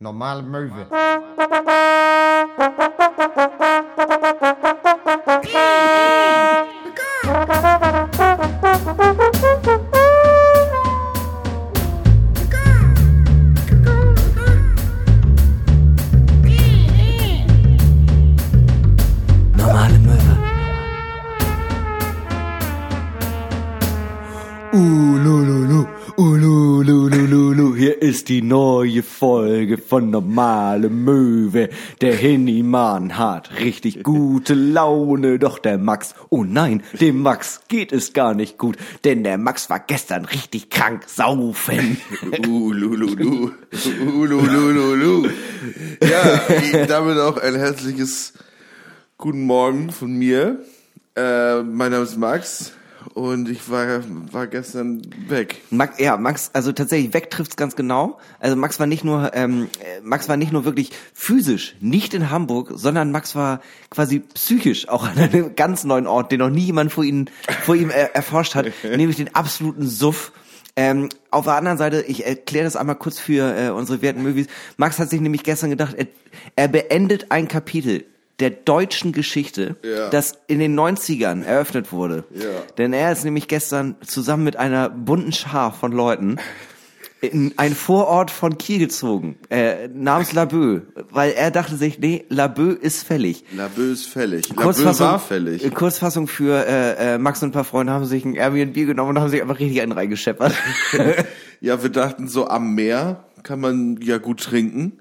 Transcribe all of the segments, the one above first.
Normale Möwe. Die neue Folge von Normale Möwe. Der Hennimann hat richtig gute Laune, doch der Max, oh nein, dem Max geht es gar nicht gut, denn der Max war gestern richtig krank saufen. Ulululu. Ulululu. Ja, damit auch ein herzliches Guten Morgen von mir. Äh, mein Name ist Max und ich war, war gestern weg. Max, ja, Max, also tatsächlich weg trifft's ganz genau. Also Max war nicht nur, ähm, äh, Max war nicht nur wirklich physisch nicht in Hamburg, sondern Max war quasi psychisch auch an einem ganz neuen Ort, den noch nie jemand vor ihm, vor ihm äh, erforscht hat, nämlich den absoluten Suff. Ähm, auf der anderen Seite, ich erkläre das einmal kurz für äh, unsere werten Movies. Max hat sich nämlich gestern gedacht, er, er beendet ein Kapitel der deutschen Geschichte, Ja. das in den 90ern eröffnet wurde. Ja. Denn er ist nämlich gestern zusammen mit einer bunten Schar von Leuten in ein Vorort von Kiel gezogen, äh, namens Laboe, weil er dachte sich, nee, Laboe ist fällig. Labö ist fällig. Labö war fällig. äh, Kurzfassung für äh, äh, Max und ein paar Freunde haben sich ein Airbnb genommen und haben sich einfach richtig einen reingescheppert. Ja, wir dachten so, am Meer kann man ja gut trinken.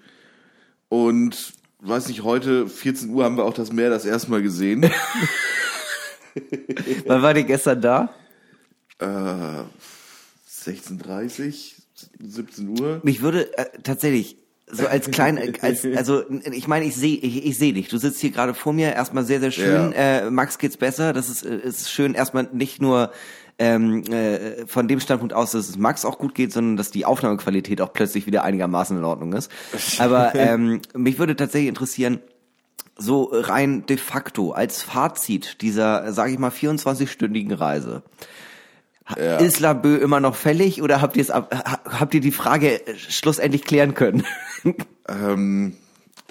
Und weiß nicht, heute 14 Uhr haben wir auch das Meer das erste Mal gesehen. Wann war die gestern da? äh, 16.30 17 Uhr. Mich würde äh, tatsächlich so als klein, als also ich meine, ich sehe ich, ich sehe dich. Du sitzt hier gerade vor mir, erstmal sehr sehr schön. Äh, Max geht's besser. Das ist äh, ist schön. Erstmal nicht nur ähm, äh, von dem Standpunkt aus, dass es Max auch gut geht, sondern dass die Aufnahmequalität auch plötzlich wieder einigermaßen in Ordnung ist. Aber ähm, mich würde tatsächlich interessieren, so rein de facto als Fazit dieser, sage ich mal, 24-stündigen Reise. Ja. Ist Laboe immer noch fällig oder habt ihr habt ihr die Frage äh, schlussendlich klären können? Ähm,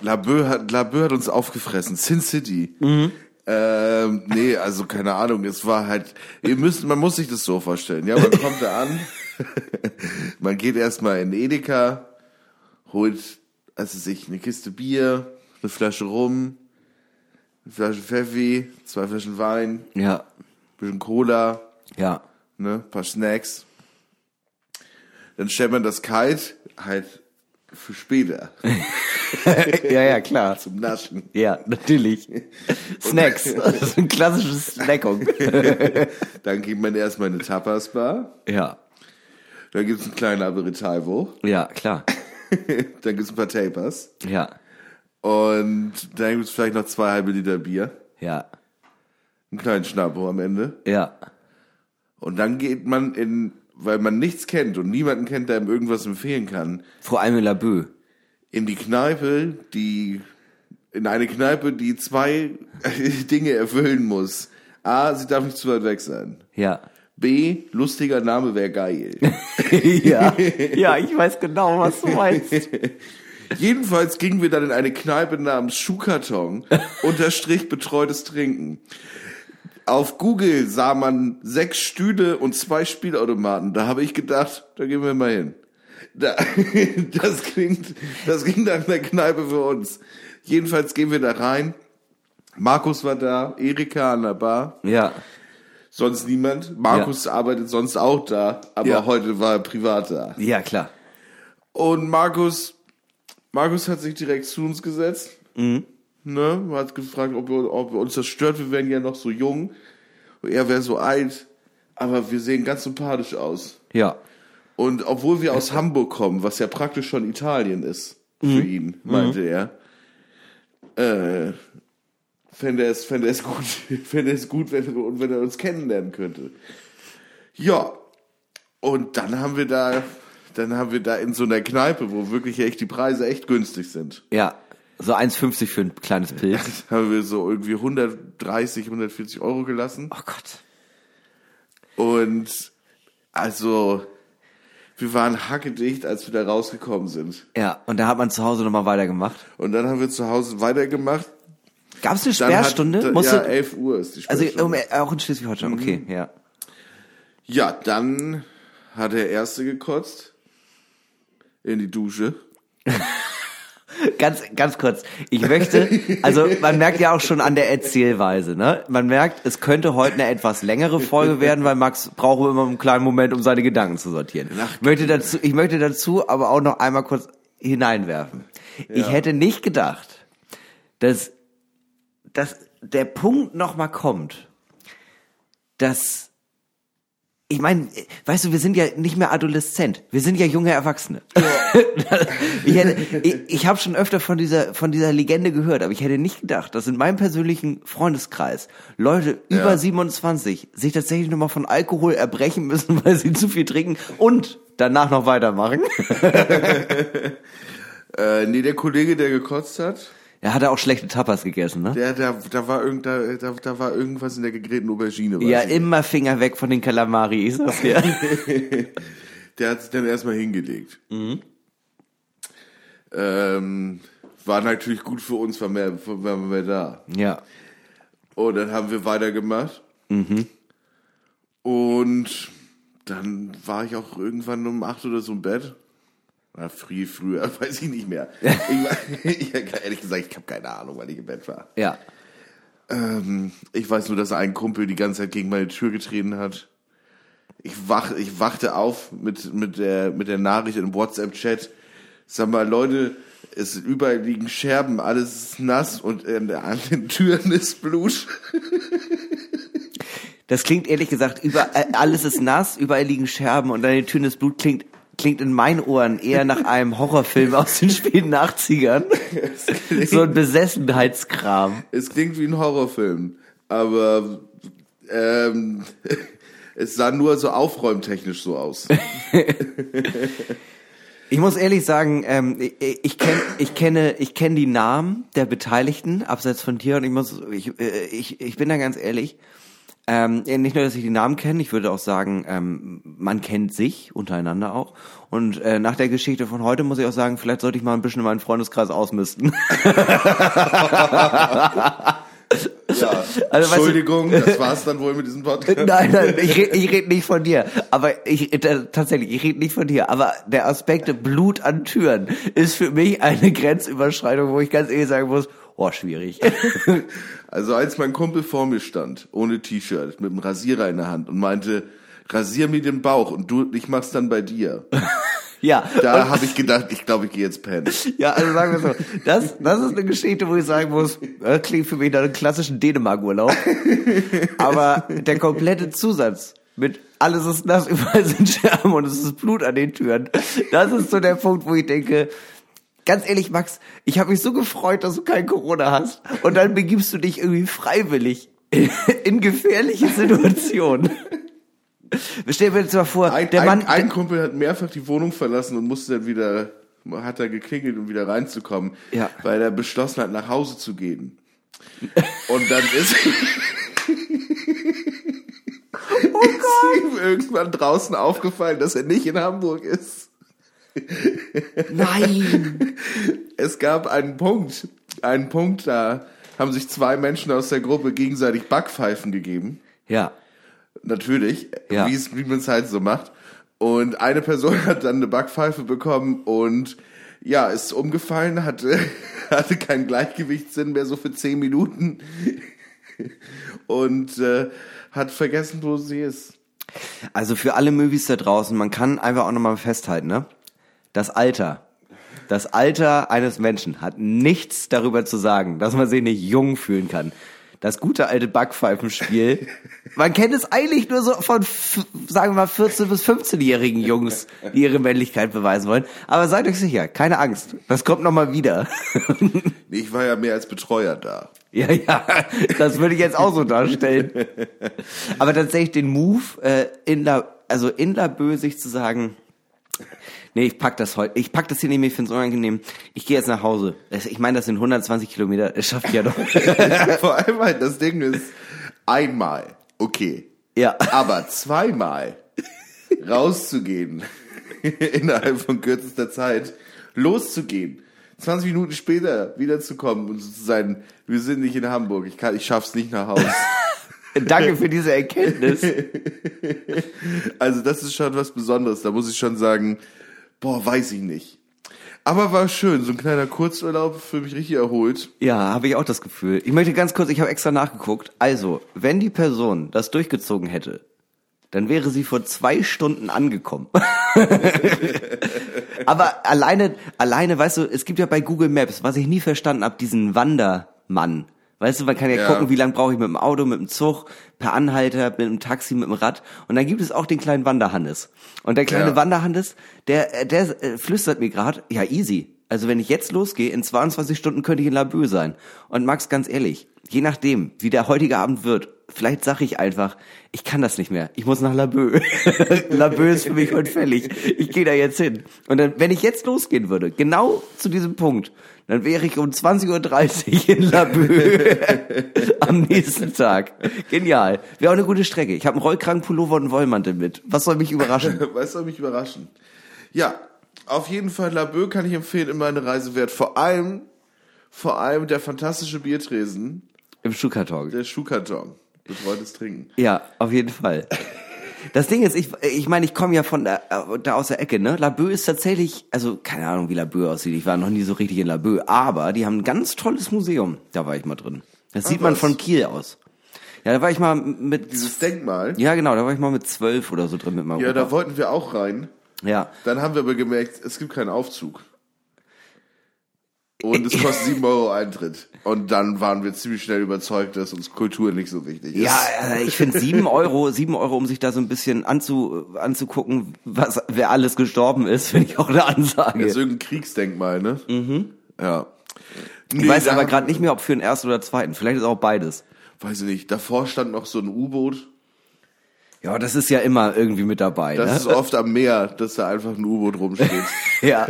Labö hat, Labö hat uns aufgefressen. Sin City. Ähm, nee, also keine Ahnung. Es war halt, ihr müsst, man muss sich das so vorstellen. Ja, man kommt da an, man geht erstmal in Edeka, holt, also sich eine Kiste Bier, eine Flasche Rum, eine Flasche Pfeffi, zwei Flaschen Wein, ja, bisschen Cola, ja, ne, paar Snacks. Dann stellt man das kalt halt für später ja, ja, klar. zum Naschen. Ja, natürlich. Snacks. Das ist ein klassisches Snackung. Dann geht man erstmal in eine Tapas-Bar. ja, Dann gibt's einen kleinen Aperitivo. ja, klar. Dann gibt's ein paar Tapas. Ja, Und dann gibt's vielleicht noch zwei halbe Liter Bier. ja, Einen kleinen Schnappo am Ende. ja, Und dann geht man in, weil man nichts kennt und niemanden kennt, der ihm irgendwas empfehlen kann, vor allem in Laboe. In die Kneipe, die, in eine Kneipe, die zwei Dinge erfüllen muss. A, sie darf nicht zu weit weg sein. Ja. B, lustiger Name wäre geil. ja, ja, ich weiß genau, was du meinst. Jedenfalls gingen wir dann in eine Kneipe namens Schuhkarton, unterstrich betreutes Trinken. Auf Google sah man sechs Stühle und zwei Spielautomaten. Da habe ich gedacht, da gehen wir mal hin. Da, das klingt, das klingt nach einer Kneipe für uns. Jedenfalls gehen wir da rein. Markus war da, Erika an der Bar, Ja, sonst niemand. Markus arbeitet sonst auch da, aber Ja. heute war er privat da. ja, klar. Und Markus, Markus hat sich direkt zu uns gesetzt. Ne, hat gefragt, ob, wir, ob uns das stört. Wir wären ja noch so jung. Und er wäre so alt. Aber wir sehen ganz sympathisch aus. Ja, Und obwohl wir aus Hamburg kommen, was ja praktisch schon Italien ist, für ihn, meinte er, äh, fände er es, fände es gut, fände es gut, wenn, wir- wenn er uns kennenlernen könnte. Ja. Und dann haben wir da, dann haben wir da in so einer Kneipe, wo wirklich echt die Preise echt günstig sind, ja. So 1,50 für ein kleines Pilz. haben wir so irgendwie 130, 140 Euro gelassen. Oh Gott. Und also Wir waren hackedicht, als wir da rausgekommen sind. Ja, und da hat man zu Hause nochmal weitergemacht. Und dann haben wir zu Hause weitergemacht. Gab es eine hat- Sperrstunde? Musste, ja, 11 Uhr ist die also Sperrstunde. um, auch in Schleswig-Holstein, okay, ja. Ja, dann hat der Erste gekotzt. In die Dusche. Ganz, ganz kurz. Ich möchte, also man merkt ja auch schon an der Erzählweise, ne? Man merkt, es könnte heute eine etwas längere Folge werden, weil Max braucht immer einen kleinen Moment, um seine Gedanken zu sortieren. Ich möchte dazu, ich möchte dazu aber auch noch einmal kurz hineinwerfen. Ich hätte nicht gedacht, dass, dass der Punkt noch mal kommt, dass ich meine, weißt du, wir sind ja nicht mehr Adoleszent, wir sind ja junge Erwachsene. ich hätte, ich, ich habe schon öfter von dieser von dieser Legende gehört, aber ich hätte nicht gedacht, dass in meinem persönlichen Freundeskreis Leute über Ja. 27 sich tatsächlich nochmal von Alkohol erbrechen müssen, weil sie zu viel trinken und danach noch weitermachen. Äh, nee, der Kollege, der gekotzt hat, Er hatte auch schlechte Tapas gegessen, ne? der, da, da war irgend, da, da, da war irgendwas in der gegrillten Aubergine. Ja, ich. immer Finger weg von den Kalamari, ich sag's dir. Der hat sich dann erstmal hingelegt. Mhm. Ähm, war natürlich gut für uns, waren wir, waren wir da. ja. Und dann haben wir weitergemacht. Mhm. Und dann war ich auch irgendwann um acht oder so im Bett. Na, früh, früher, weiß ich nicht mehr. Ich, ehrlich gesagt, ich habe keine Ahnung, wann ich im Bett war. Ja. Ähm, ich weiß nur, dass ein Kumpel die ganze Zeit gegen meine Tür getreten hat. Ich, wach, ich wachte auf mit, mit, der, mit der Nachricht im WhatsApp-Chat. Sag mal, Leute, es überall liegen Scherben, alles ist nass und an, den Türen ist Blut. Das klingt ehrlich gesagt, überall, alles ist nass, überall liegen Scherben und an den Türen das Blut klingt, klingt in meinen Ohren eher nach einem Horrorfilm aus den späten 80ern. So ein Besessenheitskram. Es klingt wie ein Horrorfilm, aber ähm, es sah nur so aufräumtechnisch so aus. Ich muss ehrlich sagen, ähm, ich, ich, kenn, ich kenne, ich kenne die Namen der Beteiligten, abseits von dir, und ich muss, ich, äh, ich, ich bin da ganz ehrlich. Ähm, nicht nur, dass ich die Namen kenne, ich würde auch sagen, ähm, man kennt sich untereinander auch. Und äh, nach der Geschichte von heute muss ich auch sagen, vielleicht sollte ich mal ein bisschen in meinen Freundeskreis ausmisten. Ja, Also, weißt du- Entschuldigung, das war's dann wohl mit diesem Podcast. Nein, nein, ich rede ich red nicht von dir. Aber ich äh, tatsächlich, ich rede nicht von dir. Aber der Aspekt Blut an Türen ist für mich eine Grenzüberschreitung, wo ich ganz ehrlich sagen muss, oh, schwierig. Also als mein Kumpel vor mir stand, ohne T-Shirt, mit einem Rasierer in der Hand und meinte, rasier mir den Bauch und du, ich mach's dann bei dir. ja, Da habe ich gedacht, ich glaube, ich gehe jetzt pennen. ja, also sagen wir so, das, das ist eine Geschichte, wo ich sagen muss, äh, klingt für mich nach einem klassischen Dänemark-Urlaub. Aber der komplette Zusatz mit alles ist nass, überall sind Scherben und es ist Blut an den Türen, das ist so der Punkt, wo ich denke, ganz ehrlich, Max, ich habe mich so gefreut, dass du kein Corona hast und dann begibst du dich irgendwie freiwillig in, in gefährliche Situationen. Stell dir jetzt mal vor, Ein, der Mann, ein, ein Kumpel hat mehrfach die Wohnung verlassen und musste dann wieder, hat da geklingelt, um wieder reinzukommen, Ja. weil er beschlossen hat, nach Hause zu gehen. Und dann ist, Oh ist ihm irgendwann draußen aufgefallen, dass er nicht in Hamburg ist. nein, Es gab einen Punkt, einen Punkt, da haben sich zwei Menschen aus der Gruppe gegenseitig Backpfeifen gegeben. ja, Natürlich, Ja. wie es, wie man es halt so macht. Und eine Person hat dann eine Backpfeife bekommen und ja, ist umgefallen, hatte, hatte keinen Gleichgewichtssinn mehr so für zehn Minuten und äh, hat vergessen, wo sie ist. Also für alle Movies da draußen, man kann einfach auch nochmal festhalten, ne? Das Alter. Das Alter eines Menschen hat nichts darüber zu sagen, dass man sich nicht jung fühlen kann. Das gute alte Backpfeifenspiel. Man kennt es eigentlich nur so von, sagen wir mal, 14- bis 15-jährigen Jungs, die ihre Männlichkeit beweisen wollen. Aber seid euch sicher, keine Angst. Das kommt nochmal wieder. Ich war ja mehr als Betreuer da. Ja, ja, das würde ich jetzt auch so darstellen. Aber tatsächlich den Move, äh, in der, also in der Bösig zu sagen, nee, ich pack das heute, ich pack das hier nicht mehr, ich find's unangenehm. Ich gehe jetzt nach Hause. Ich meine, das sind 120 Kilometer, das schafft ja doch. Vor allem halt, das Ding ist, einmal, okay. Ja. Aber zweimal rauszugehen innerhalb von kürzester Zeit loszugehen. 20 Minuten später wiederzukommen und zu sein, wir sind nicht in Hamburg, ich, kann, ich schaff's nicht nach Hause. Danke für diese Erkenntnis. Also das ist schon was Besonderes. Da muss ich schon sagen, boah, weiß ich nicht. Aber war schön, so ein kleiner Kurzurlaub für mich richtig erholt. Ja, habe ich auch das Gefühl. Ich möchte ganz kurz, ich habe extra nachgeguckt. Also, wenn die Person das durchgezogen hätte, dann wäre sie vor zwei Stunden angekommen. Aber alleine, alleine, weißt du, es gibt ja bei Google Maps, was ich nie verstanden habe, diesen Wandermann. Weißt du, man kann ja, Ja. gucken, wie lange brauche ich mit dem Auto, mit dem Zug, per Anhalter, mit dem Taxi, mit dem Rad. Und dann gibt es auch den kleinen Wanderhannes. Und der kleine Ja. Wanderhannes, der, äh, der äh, flüstert mir gerade, ja easy. Also wenn ich jetzt losgehe, in 22 Stunden könnte ich in Laboe sein. Und Max, ganz ehrlich, je nachdem, wie der heutige Abend wird, vielleicht sage ich einfach, ich kann das nicht mehr. Ich muss nach Laboe. Laboe ist für mich heute fällig. Ich gehe da jetzt hin. Und dann, wenn ich jetzt losgehen würde, genau zu diesem Punkt, dann wäre ich um 20.30 Uhr in Laboe am nächsten Tag. Genial. Wäre auch eine gute Strecke. Ich habe einen Rollkragenpullover und einen Wollmantel mit. Was soll mich überraschen? Was soll mich überraschen? Ja, auf jeden Fall Laboe kann ich empfehlen, immer eine Reise wert. Vor allem, vor allem der fantastische Biertresen, Im Schuhkarton. der Schuhkarton. Betreutes Trinken. Ja, auf jeden Fall. Das Ding ist, ich, ich meine, ich komme ja von da, äh, da aus der Ecke, ne? Laboe ist tatsächlich, also keine Ahnung, wie Laboe aussieht. Ich war noch nie so richtig in Laboe, aber die haben ein ganz tolles Museum. Da war ich mal drin. Das sieht man was? von Kiel aus. Ja, da war ich mal mit, Dieses Denkmal. ja genau, da war ich mal mit zwölf oder so drin mit meinem Ja, Opa. da wollten wir auch rein. Ja, Dann haben wir aber gemerkt, es gibt keinen Aufzug. Und es kostet 7 Euro Eintritt. Und dann waren wir ziemlich schnell überzeugt, dass uns Kultur nicht so wichtig ist. Ja, äh, ich finde sieben Euro, sieben Euro, um sich da so ein bisschen anzu, anzugucken, was, wer alles gestorben ist, finde ich auch eine Ansage. Das ist irgendein Kriegsdenkmal, ne? Mhm. Ja. ich Nee, weiß da aber gerade nicht mehr, ob für den ersten oder zweiten. Vielleicht ist auch beides. Weiß ich nicht. Davor stand noch so ein U-Boot. Ja, das ist ja immer irgendwie mit dabei. Das ne? ist oft am Meer, dass da einfach ein U-Boot rumsteht. Ja,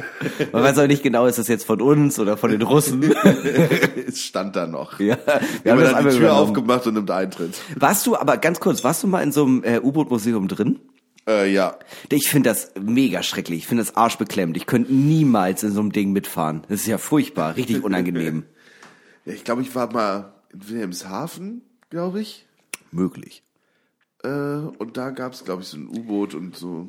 man weiß auch nicht genau, ist das jetzt von uns oder von den Russen. es stand da noch. ja, Wir haben dann die Tür übernommen. aufgemacht und nimmt Eintritt. Warst du, aber ganz kurz, warst du mal in so einem äh, U-Boot-Museum drin? Äh, ja. Ich finde das mega schrecklich. Ich finde das arschbeklemmt. Ich könnte niemals in so einem Ding mitfahren. Das ist ja furchtbar, richtig unangenehm. ja. Ich glaube, ich war mal in Wilhelmshaven, glaube ich. Möglich. Äh, und da gab es, glaube ich, so ein U-Boot und so.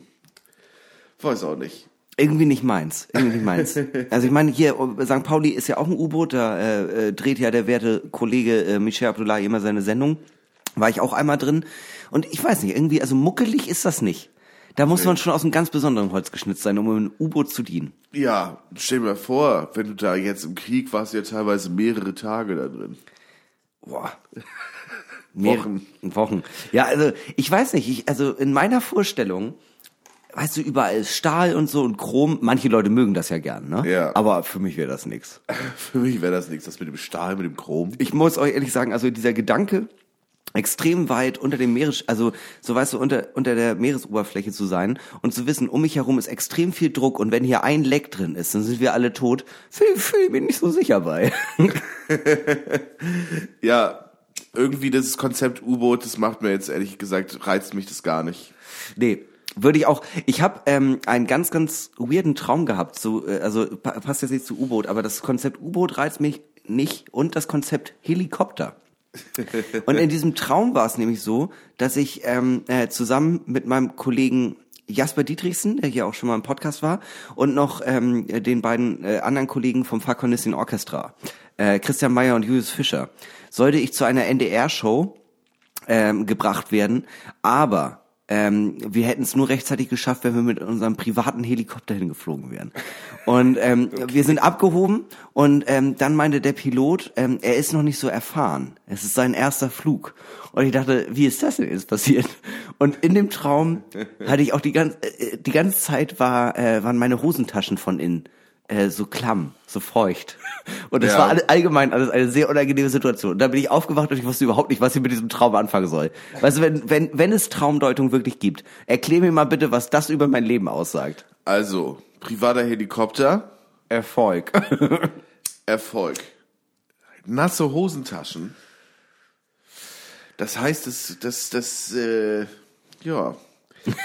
Weiß auch nicht. Irgendwie nicht meins. Irgendwie nicht meins. Also ich meine, hier, St. Pauli ist ja auch ein U-Boot, da äh, äh, dreht ja der werte Kollege äh, Michel Abdullahi immer seine Sendung. War ich auch einmal drin. Und ich weiß nicht, irgendwie, also muckelig ist das nicht. Da muss man schon aus einem ganz besonderen Holz geschnitzt sein, um im U-Boot zu dienen. Ja, stell dir mal vor, wenn du da jetzt im Krieg warst, ja teilweise mehrere Tage da drin. Boah. Wochen. Wochen. Ja, also ich weiß nicht, ich, also in meiner Vorstellung, weißt du, überall ist Stahl und so und Chrom. Manche Leute mögen das ja gern, ne? Ja. Aber für mich wäre das nichts. Für mich wäre das nichts, das mit dem Stahl, mit dem Chrom. Ich muss euch ehrlich sagen, also dieser Gedanke, extrem weit unter dem Meeres, also so weißt du, unter, unter der Meeresoberfläche zu sein und zu wissen, um mich herum ist extrem viel Druck und wenn hier ein Leck drin ist, dann sind wir alle tot, fühle fühl ich mich nicht so sicher bei. Ja, irgendwie das Konzept U-Boot, das macht mir jetzt ehrlich gesagt, reizt mich das gar nicht. Nee, würde ich auch. Ich habe ähm, einen ganz, ganz weirden Traum gehabt. So, äh, also pa passt jetzt nicht zu U-Boot, aber das Konzept U-Boot reizt mich nicht und das Konzept Helikopter. und in diesem Traum war es nämlich so, dass ich ähm, äh, zusammen mit meinem Kollegen Jasper Dietrichsen, der hier auch schon mal im Podcast war, und noch ähm, den beiden äh, anderen Kollegen vom Fakonistin Orchestra, äh, Christian Meyer und Julius Fischer, sollte ich zu einer NDR-Show ähm, gebracht werden, aber ähm, wir hätten es nur rechtzeitig geschafft, wenn wir mit unserem privaten Helikopter hingeflogen wären. Und ähm, wir sind abgehoben und ähm, dann meinte der Pilot, ähm, er ist noch nicht so erfahren. Es ist sein erster Flug. Und ich dachte, wie ist das denn jetzt passiert? Und in dem Traum hatte ich auch die ganze äh, die ganze Zeit war äh, waren meine Hosentaschen von innen äh, so klamm, so feucht. Und es Ja. war allgemein alles eine sehr unangenehme Situation. Und da bin ich aufgewacht und ich wusste überhaupt nicht, was ich mit diesem Traum anfangen soll. Weißt du, wenn, wenn, wenn es Traumdeutung wirklich gibt, erklär mir mal bitte, was das über mein Leben aussagt. Also, privater Helikopter, Erfolg. Erfolg. Nasse Hosentaschen. Das heißt, das, das, das, äh, ja.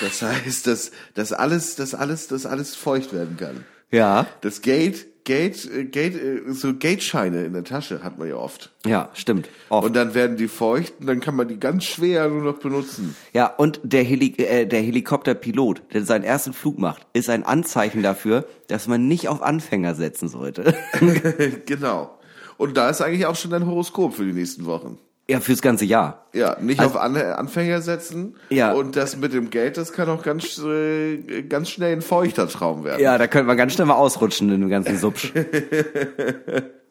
Das heißt, dass, dass alles, dass alles, dass alles feucht werden kann. Ja. Das Gate, Gate, äh, Gate, äh, so Gate-Scheine in der Tasche hat man ja oft. Ja, stimmt. Oft. Und dann werden die feucht und dann kann man die ganz schwer nur noch benutzen. Ja, und der, Heli äh, der Helikopterpilot, der seinen ersten Flug macht, ist ein Anzeichen dafür, dass man nicht auf Anfänger setzen sollte. genau. Und da ist eigentlich auch schon dein Horoskop für die nächsten Wochen. Ja, fürs ganze Jahr. Ja, nicht Also- auf An Anfänger setzen. Ja. Und das mit dem Geld, das kann auch ganz, äh, ganz schnell ein feuchter Traum werden. Ja, da könnte man ganz schnell mal ausrutschen in dem ganzen Subsch.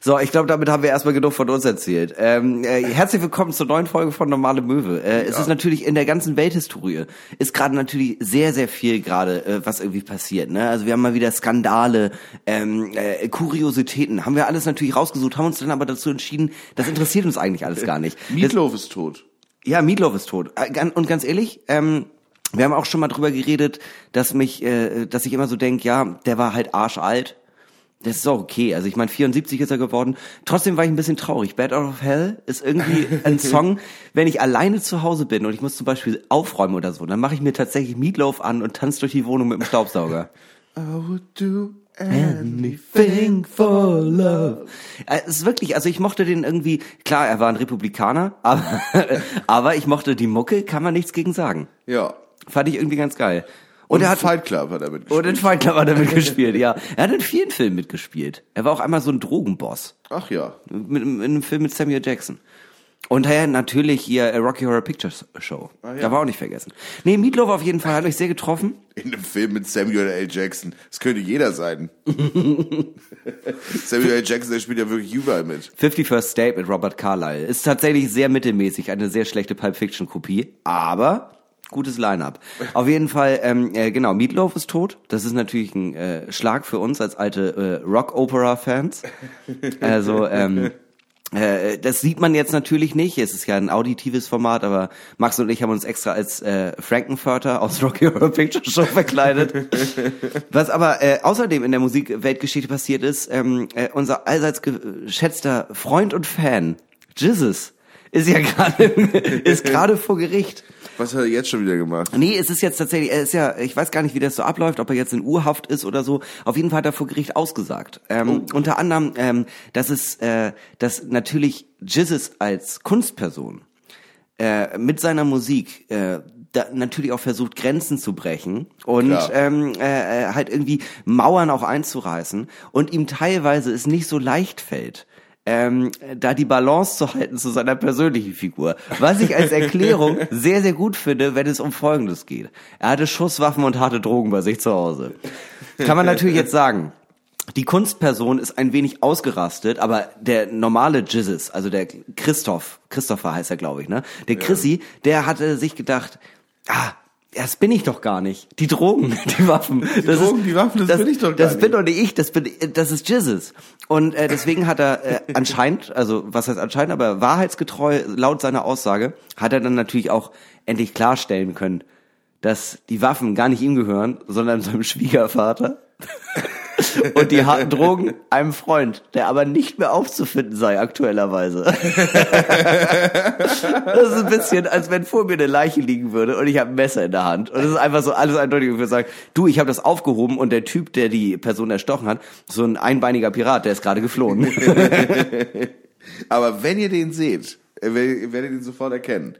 So, ich glaube, damit haben wir erstmal genug von uns erzählt. Ähm, äh, herzlich willkommen zur neuen Folge von Normale Möwe. Äh, Es ist natürlich in der ganzen Welthistorie ist gerade natürlich sehr, sehr viel gerade, äh, was irgendwie passiert. Ne? Also wir haben mal wieder Skandale, ähm, äh, Kuriositäten, haben wir alles natürlich rausgesucht, haben uns dann aber dazu entschieden, das interessiert uns eigentlich alles gar nicht. Meatloaf ist tot. ja, Meatloaf ist tot. Äh, Und ganz ehrlich, ähm, wir haben auch schon mal drüber geredet, dass mich, äh, dass ich immer so denk, ja, der war halt arschalt. Das ist auch okay. Also ich meine, 74 ist er geworden. Trotzdem war ich ein bisschen traurig. Bad Out of Hell ist irgendwie ein Song, wenn ich alleine zu Hause bin und ich muss zum Beispiel aufräumen oder so, dann mache ich mir tatsächlich Meatloaf an und tanze durch die Wohnung mit dem Staubsauger. I would do Anything for love. Äh, Es ist wirklich, also ich mochte den irgendwie, klar, er war ein Republikaner, aber, aber ich mochte die Mucke, kann man nichts gegen sagen. Ja. Fand ich irgendwie ganz geil. Und, Und er hat Fight Club hat er mit und in Fight Club hat er mitgespielt, ja. Er hat in vielen Filmen mitgespielt. Er war auch einmal so ein Drogenboss. Ach ja. Mit, in einem Film mit Samuel Jackson. Und ja, natürlich hier äh, Rocky Horror Picture Show. Ah, ja. Da war auch nicht vergessen. Nee, Meatloaf auf jeden Fall hat euch sehr getroffen. In einem Film mit Samuel L. Jackson. Das könnte jeder sein. Samuel L. Jackson, der spielt ja wirklich überall mit. 51st State mit Robert Carlyle. Ist tatsächlich sehr mittelmäßig, eine sehr schlechte Pulp Fiction Kopie, aber gutes Line-up. Auf jeden Fall, ähm, äh, genau, Meatloaf ist tot. Das ist natürlich ein äh, Schlag für uns als alte äh, Rock-Opera-Fans. Also, ähm, äh, das sieht man jetzt natürlich nicht. Es ist ja ein auditives Format, aber Max und ich haben uns extra als äh, Frankenfurter aus Rocky Horror Picture Show verkleidet. Was aber äh, außerdem in der Musikweltgeschichte passiert ist, ähm, äh, unser allseits geschätzter Freund und Fan, Jizzes, ist ja gerade ist gerade vor Gericht. Was hat er jetzt schon wieder gemacht? Nee, es ist jetzt tatsächlich, er ist ja, ich weiß gar nicht, wie das so abläuft, ob er jetzt in Urhaft ist oder so. Auf jeden Fall hat er vor Gericht ausgesagt. Ähm, Unter anderem, ähm, dass es, äh, dass natürlich Jizzes als Kunstperson äh, mit seiner Musik äh, da natürlich auch versucht, Grenzen zu brechen und Klar. ähm, äh, äh, halt irgendwie Mauern auch einzureißen und ihm teilweise es nicht so leicht fällt. Ähm, da die Balance zu halten zu seiner persönlichen Figur. Was ich als Erklärung sehr, sehr gut finde, wenn es um Folgendes geht. Er hatte Schusswaffen und harte Drogen bei sich zu Hause. Kann man natürlich jetzt sagen, die Kunstperson ist ein wenig ausgerastet, aber der normale Jizzes, also der Christoph, Christopher heißt er, glaube ich, ne? Der Chrissy, der hatte sich gedacht, ah, das bin ich doch gar nicht. Die Drogen, die Waffen. Die Drogen, die Waffen, das bin ich doch gar Das nicht. bin doch nicht ich, das bin, das ist Jizzes. Und äh, deswegen hat er äh, anscheinend, also was heißt anscheinend, aber wahrheitsgetreu laut seiner Aussage, hat er dann natürlich auch endlich klarstellen können, dass die Waffen gar nicht ihm gehören, sondern seinem Schwiegervater. Und die harten Drogen einem Freund, der aber nicht mehr aufzufinden sei aktuellerweise. Das ist ein bisschen, als wenn vor mir eine Leiche liegen würde und ich habe ein Messer in der Hand. Und es ist einfach so alles eindeutig. Ich würde sagen, du, ich habe das aufgehoben und der Typ, der die Person erstochen hat, so ein einbeiniger Pirat, der ist gerade geflohen. Aber wenn ihr den seht, äh, wer- werdet ihr den sofort erkennen.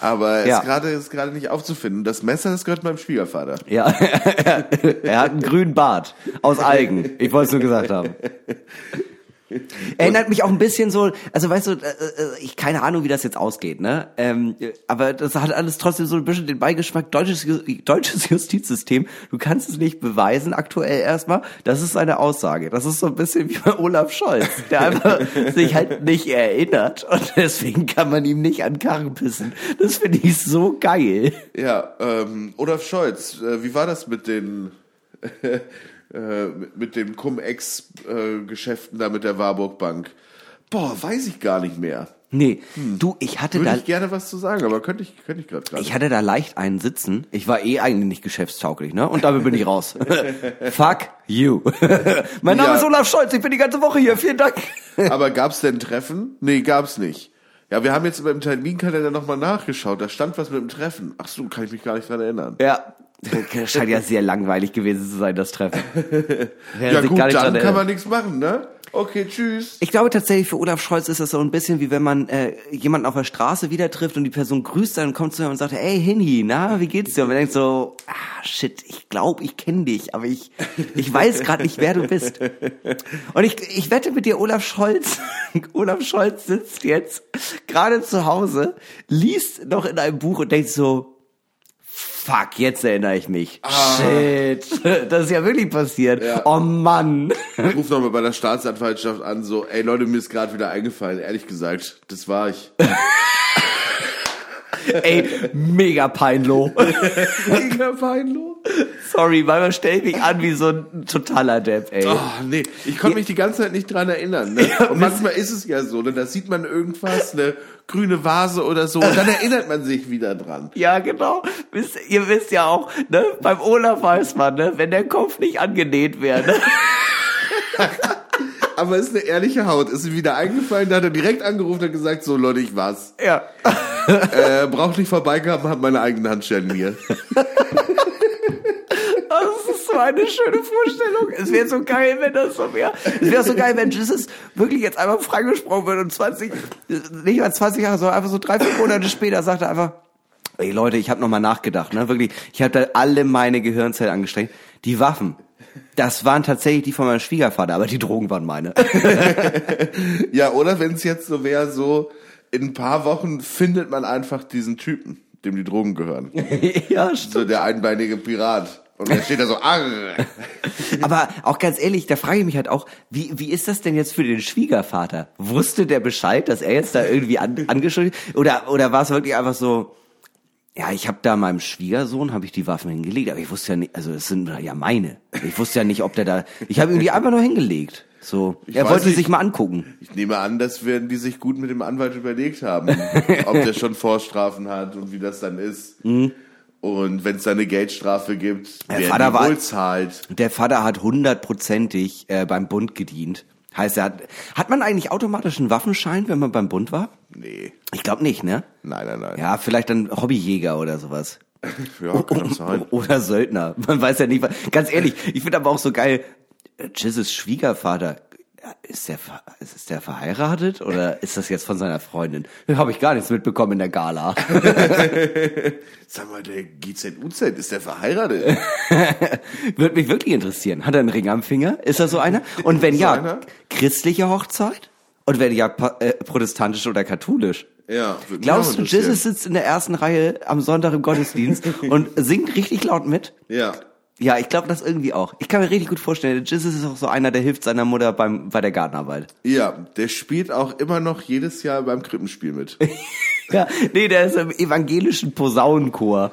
Aber Ja. ist gerade ist gerade nicht aufzufinden. Das Messer, das gehört meinem Schwiegervater. ja, er hat einen grünen Bart aus Algen. Ich wollte es nur gesagt haben. Erinnert mich auch ein bisschen so, also weißt du, äh, äh, ich keine Ahnung, wie das jetzt ausgeht, ne? Ähm, aber das hat alles trotzdem so ein bisschen den Beigeschmack deutsches, deutsches Justizsystem. Du kannst es nicht beweisen aktuell erstmal. Das ist seine Aussage. Das ist so ein bisschen wie bei Olaf Scholz, der einfach sich halt nicht erinnert und deswegen kann man ihm nicht an Karren pissen. Das finde ich so geil. Ja, ähm, Olaf Scholz, äh, wie war das mit den äh, mit, den Cum-Ex-Geschäften da mit der Warburg Bank? Boah, weiß ich gar nicht mehr. Nee, du, ich hatte Würde da ich gerne was zu sagen, aber könnte ich, könnte ich gerade Ich hatte da leicht einen sitzen. Ich war eh eigentlich nicht geschäftstauglich, ne? Und damit bin ich raus. Fuck you. mein Name Ja. ist Olaf Scholz, ich bin die ganze Woche hier. Vielen Dank. Aber gab's denn Treffen? Nee, gab's nicht. Ja, wir haben jetzt beim Terminkalender nochmal nachgeschaut. Da stand was mit dem Treffen. Ach so, kann ich mich gar nicht dran erinnern. Ja. Das scheint ja sehr langweilig gewesen zu sein, das Treffen. ja gut, dann kann man nichts machen, ne? Okay, tschüss. Ich glaube tatsächlich, für Olaf Scholz ist das so ein bisschen wie wenn man äh, jemanden auf der Straße wieder trifft und die Person grüßt dann und kommt zu ihm und sagt, hey Hinni, na, wie geht's dir? Und man denkt so, ah, shit, ich glaube, ich kenne dich, aber ich, ich weiß gerade nicht, wer du bist. Und ich, ich wette mit dir, Olaf Scholz, Olaf Scholz sitzt jetzt gerade zu Hause, liest noch in einem Buch und denkt so, Fuck, jetzt erinnere ich mich. Ah. Shit. Das ist ja wirklich passiert. Ja. Oh Mann. Ich ruf nochmal bei der Staatsanwaltschaft an, so, ey Leute, mir ist gerade wieder eingefallen. Ehrlich gesagt, das war ich. ey, mega peinlo. mega peinlo. Sorry, manchmal stell ich mich an wie so ein totaler Depp, ey. Oh, nee, ich konnte mich die ganze Zeit nicht dran erinnern. Ne? Und manchmal ist es ja so, ne? da sieht man irgendwas, ne? grüne Vase oder so. Und dann erinnert man sich wieder dran. Ja, genau. Wisst, ihr wisst ja auch, ne, beim Olaf weiß man, ne, wenn der Kopf nicht angenäht wäre. Ne? Aber ist eine ehrliche Haut. Ist ihm wieder eingefallen, da hat er direkt angerufen und gesagt, so Leute, ich war's. Ja. Äh, braucht nicht vorbeigehabt, hat meine eigenen Handschellen hier. Das ist so eine schöne Vorstellung. Es wäre so geil, wenn das so wäre. Es wäre so geil, wenn Jesus wirklich jetzt einfach freigesprochen wird und 20, nicht mal 20 Jahre, sondern einfach so drei, vier Monate später sagt er einfach, ey Leute, ich habe nochmal nachgedacht, ne? Wirklich, ich habe da alle meine Gehirnzellen angestrengt. Die Waffen, das waren tatsächlich die von meinem Schwiegervater, aber die Drogen waren meine. ja, oder wenn es jetzt so wäre, so in ein paar Wochen findet man einfach diesen Typen, dem die Drogen gehören. ja, stimmt. So der einbeinige Pirat. Und dann steht da so, arr. Aber auch ganz ehrlich, da frage ich mich halt auch, wie, wie ist das denn jetzt für den Schwiegervater? Wusste der Bescheid, dass er jetzt da irgendwie an, angeschuldigt Oder, oder war es wirklich einfach so, ja, ich habe da meinem Schwiegersohn habe ich die Waffen hingelegt, aber ich wusste ja nicht, also es sind ja meine. Ich wusste ja nicht, ob der da, ich habe ihm die einfach nur hingelegt. So, ich er wollte nicht, sich mal angucken. Ich nehme an, das werden die sich gut mit dem Anwalt überlegt haben, ob der schon Vorstrafen hat und wie das dann ist. Mhm. Und wenn es da eine Geldstrafe gibt, der Vater war, wohl zahlt. Der Vater hat hundertprozentig äh, beim Bund gedient. Heißt, er hat, hat man eigentlich automatisch einen Waffenschein, wenn man beim Bund war? Nee. Ich glaube nicht, ne? Nein, nein, nein. Ja, vielleicht dann Hobbyjäger oder sowas. ja, kann sein. Oder Söldner. Man weiß ja nicht. Ganz ehrlich, ich finde aber auch so geil, Jizzes Schwiegervater ist der, ist der verheiratet oder ist das jetzt von seiner Freundin? Habe ich gar nichts mitbekommen in der Gala. Sag mal, der GZUZ, ist der verheiratet? Würde mich wirklich interessieren. Hat er einen Ring am Finger? Ist er so einer? Und wenn ja, einer? christliche Hochzeit? Und wenn ja, äh, protestantisch oder katholisch? Ja. Glaubst du, Jesus sitzt in der ersten Reihe am Sonntag im Gottesdienst und singt richtig laut mit? Ja. Ja, ich glaube das irgendwie auch. Ich kann mir richtig gut vorstellen, Jesus ist auch so einer, der hilft seiner Mutter beim, bei der Gartenarbeit. Ja, der spielt auch immer noch jedes Jahr beim Krippenspiel mit. ja, nee, der ist im evangelischen Posaunenchor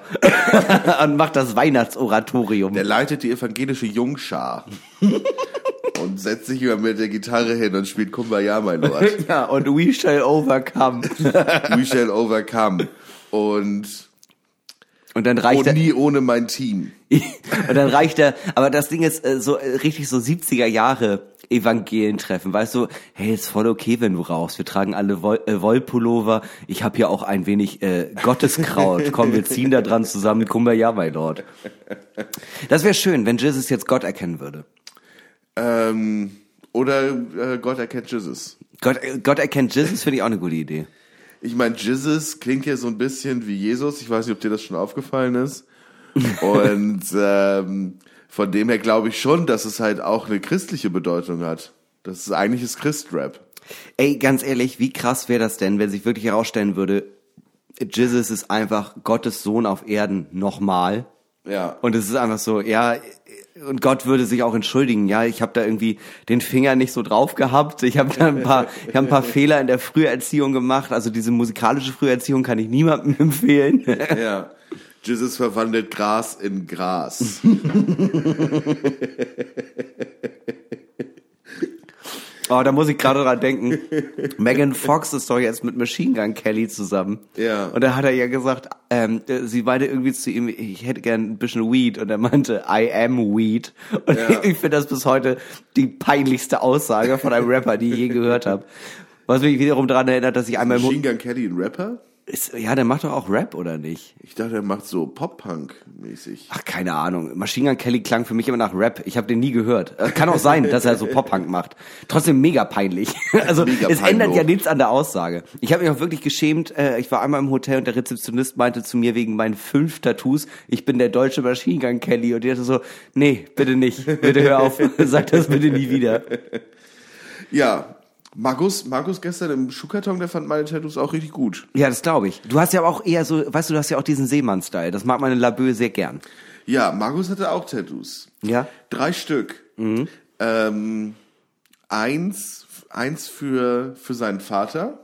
und macht das Weihnachtsoratorium. Der leitet die evangelische Jungschar. und setzt sich immer mit der Gitarre hin und spielt Kumbaya, mein Lord. ja, und We Shall Overcome. We Shall Overcome. Und und dann reicht und nie ohne mein Team. und dann reicht er, aber das Ding ist äh, so äh, richtig so 70er Jahre Evangelien treffen, weißt du, hey, ist voll okay, wenn du rauchst. Wir tragen alle Woll, äh, Wollpullover. Ich habe hier auch ein wenig äh, Gotteskraut. Komm, wir ziehen da dran zusammen. ja, mein Lord. Das wäre schön, wenn Jesus jetzt Gott erkennen würde. Ähm, oder äh, Gott erkennt Jesus. Gott, äh, Gott erkennt Jesus finde ich auch eine gute Idee. Ich meine, Jesus klingt ja so ein bisschen wie Jesus. Ich weiß nicht, ob dir das schon aufgefallen ist. Und ähm, von dem her glaube ich schon, dass es halt auch eine christliche Bedeutung hat. Das ist eigentlich ist Christrap. Ey, ganz ehrlich, wie krass wäre das denn, wenn sich wirklich herausstellen würde, Jesus ist einfach Gottes Sohn auf Erden nochmal. Ja. Und es ist einfach so, ja, und Gott würde sich auch entschuldigen. Ja, ich habe da irgendwie den Finger nicht so drauf gehabt. Ich habe da ein paar, ich habe ein paar Fehler in der Früherziehung gemacht. Also diese musikalische Früherziehung kann ich niemandem empfehlen. Ja. Jesus verwandelt Gras in Gras. Oh, da muss ich gerade dran denken. Megan Fox ist doch jetzt mit Machine Gun Kelly zusammen. Ja. Und da hat er ja gesagt, ähm, sie meinte irgendwie zu ihm, ich hätte gern ein bisschen Weed. Und er meinte, I am Weed. Und ja. ich finde das bis heute die peinlichste Aussage von einem Rapper, die ich je gehört habe. Was mich wiederum daran erinnert, dass ich einmal... Machine Gun Kelly ein Rapper? Ist, ja, der macht doch auch Rap, oder nicht? Ich dachte, er macht so Pop-Punk-mäßig. Ach, keine Ahnung. Machine Gun Kelly klang für mich immer nach Rap. Ich habe den nie gehört. Äh, Kann auch sein, dass er so Pop-Punk macht. Trotzdem mega peinlich. Also Mega es ändert ja nichts an der Aussage. Ich habe mich auch wirklich geschämt. Äh, Ich war einmal im Hotel und der Rezeptionist meinte zu mir wegen meinen fünf Tattoos, ich bin der deutsche Machine Gun Kelly. Und ich dachte so, nee, bitte nicht. Bitte hör auf. Sag das bitte nie wieder. Ja, Markus, Markus gestern im Schuhkarton, der fand meine Tattoos auch richtig gut. Ja, das glaube ich. Du hast ja auch eher so, weißt du, du hast ja auch diesen Seemann-Style. Das mag meine Labö sehr gern. Ja, Markus hatte auch Tattoos. Ja? Drei Stück. Ähm, eins, eins für, für seinen Vater,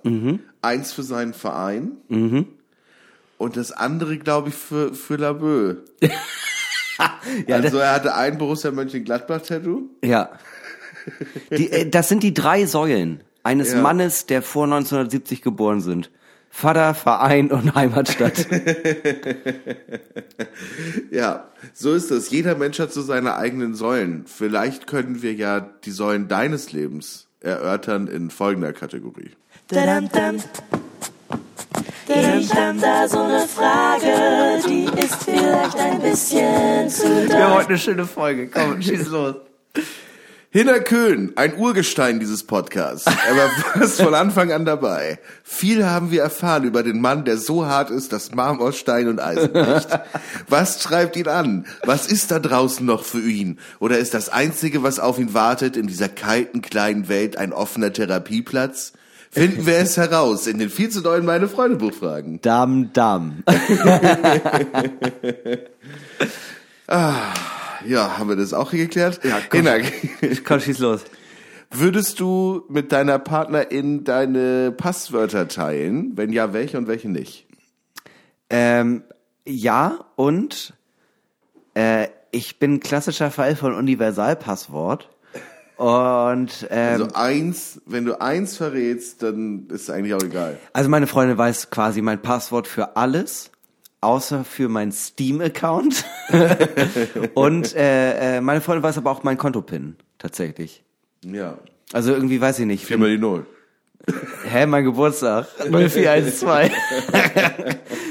eins für seinen Verein und das andere, glaube ich, für, für Labö. Ja, also er hatte ein Borussia Mönchengladbach-Tattoo. Ja. Die, äh, das sind die drei Säulen eines Ja. Mannes, der vor 1970 geboren sind. Vater, Verein und Heimatstadt. Ja, so ist es. Jeder Mensch hat so seine eigenen Säulen. Vielleicht können wir ja die Säulen deines Lebens erörtern in folgender Kategorie. Ich hab da so eine Frage, die ist vielleicht ein bisschen zu Wir haben heute eine schöne Folge. Komm, schieß los. Hinner Köhn, ein Urgestein dieses Podcasts. Er war fast von Anfang an dabei. Viel haben wir erfahren über den Mann, der so hart ist, dass Marmor, Stein und Eisen bricht. Was treibt ihn an? Was ist da draußen noch für ihn? Oder ist das Einzige, was auf ihn wartet, in dieser kalten kleinen Welt ein offener Therapieplatz? Finden wir es heraus in den viel zu neuen Meine Freunde Buchfragen. Dam, dam. Ja, haben wir das auch hier geklärt? Ja, Hinner, Komm, schieß los. Würdest du mit deiner Partnerin deine Passwörter teilen? Wenn ja, welche und welche nicht? Ähm, ja, und äh, ich bin klassischer Fall von Universalpasswort. Und ähm, Also eins, wenn du eins verrätst, dann ist es eigentlich auch egal. Also meine Freundin weiß quasi mein Passwort für alles, außer für meinen Steam-Account. und äh, äh, meine Freundin weiß aber auch mein Kontopin, tatsächlich. Ja. Also irgendwie weiß ich nicht. Viermal die Null. Hä, mein Geburtstag. 0412.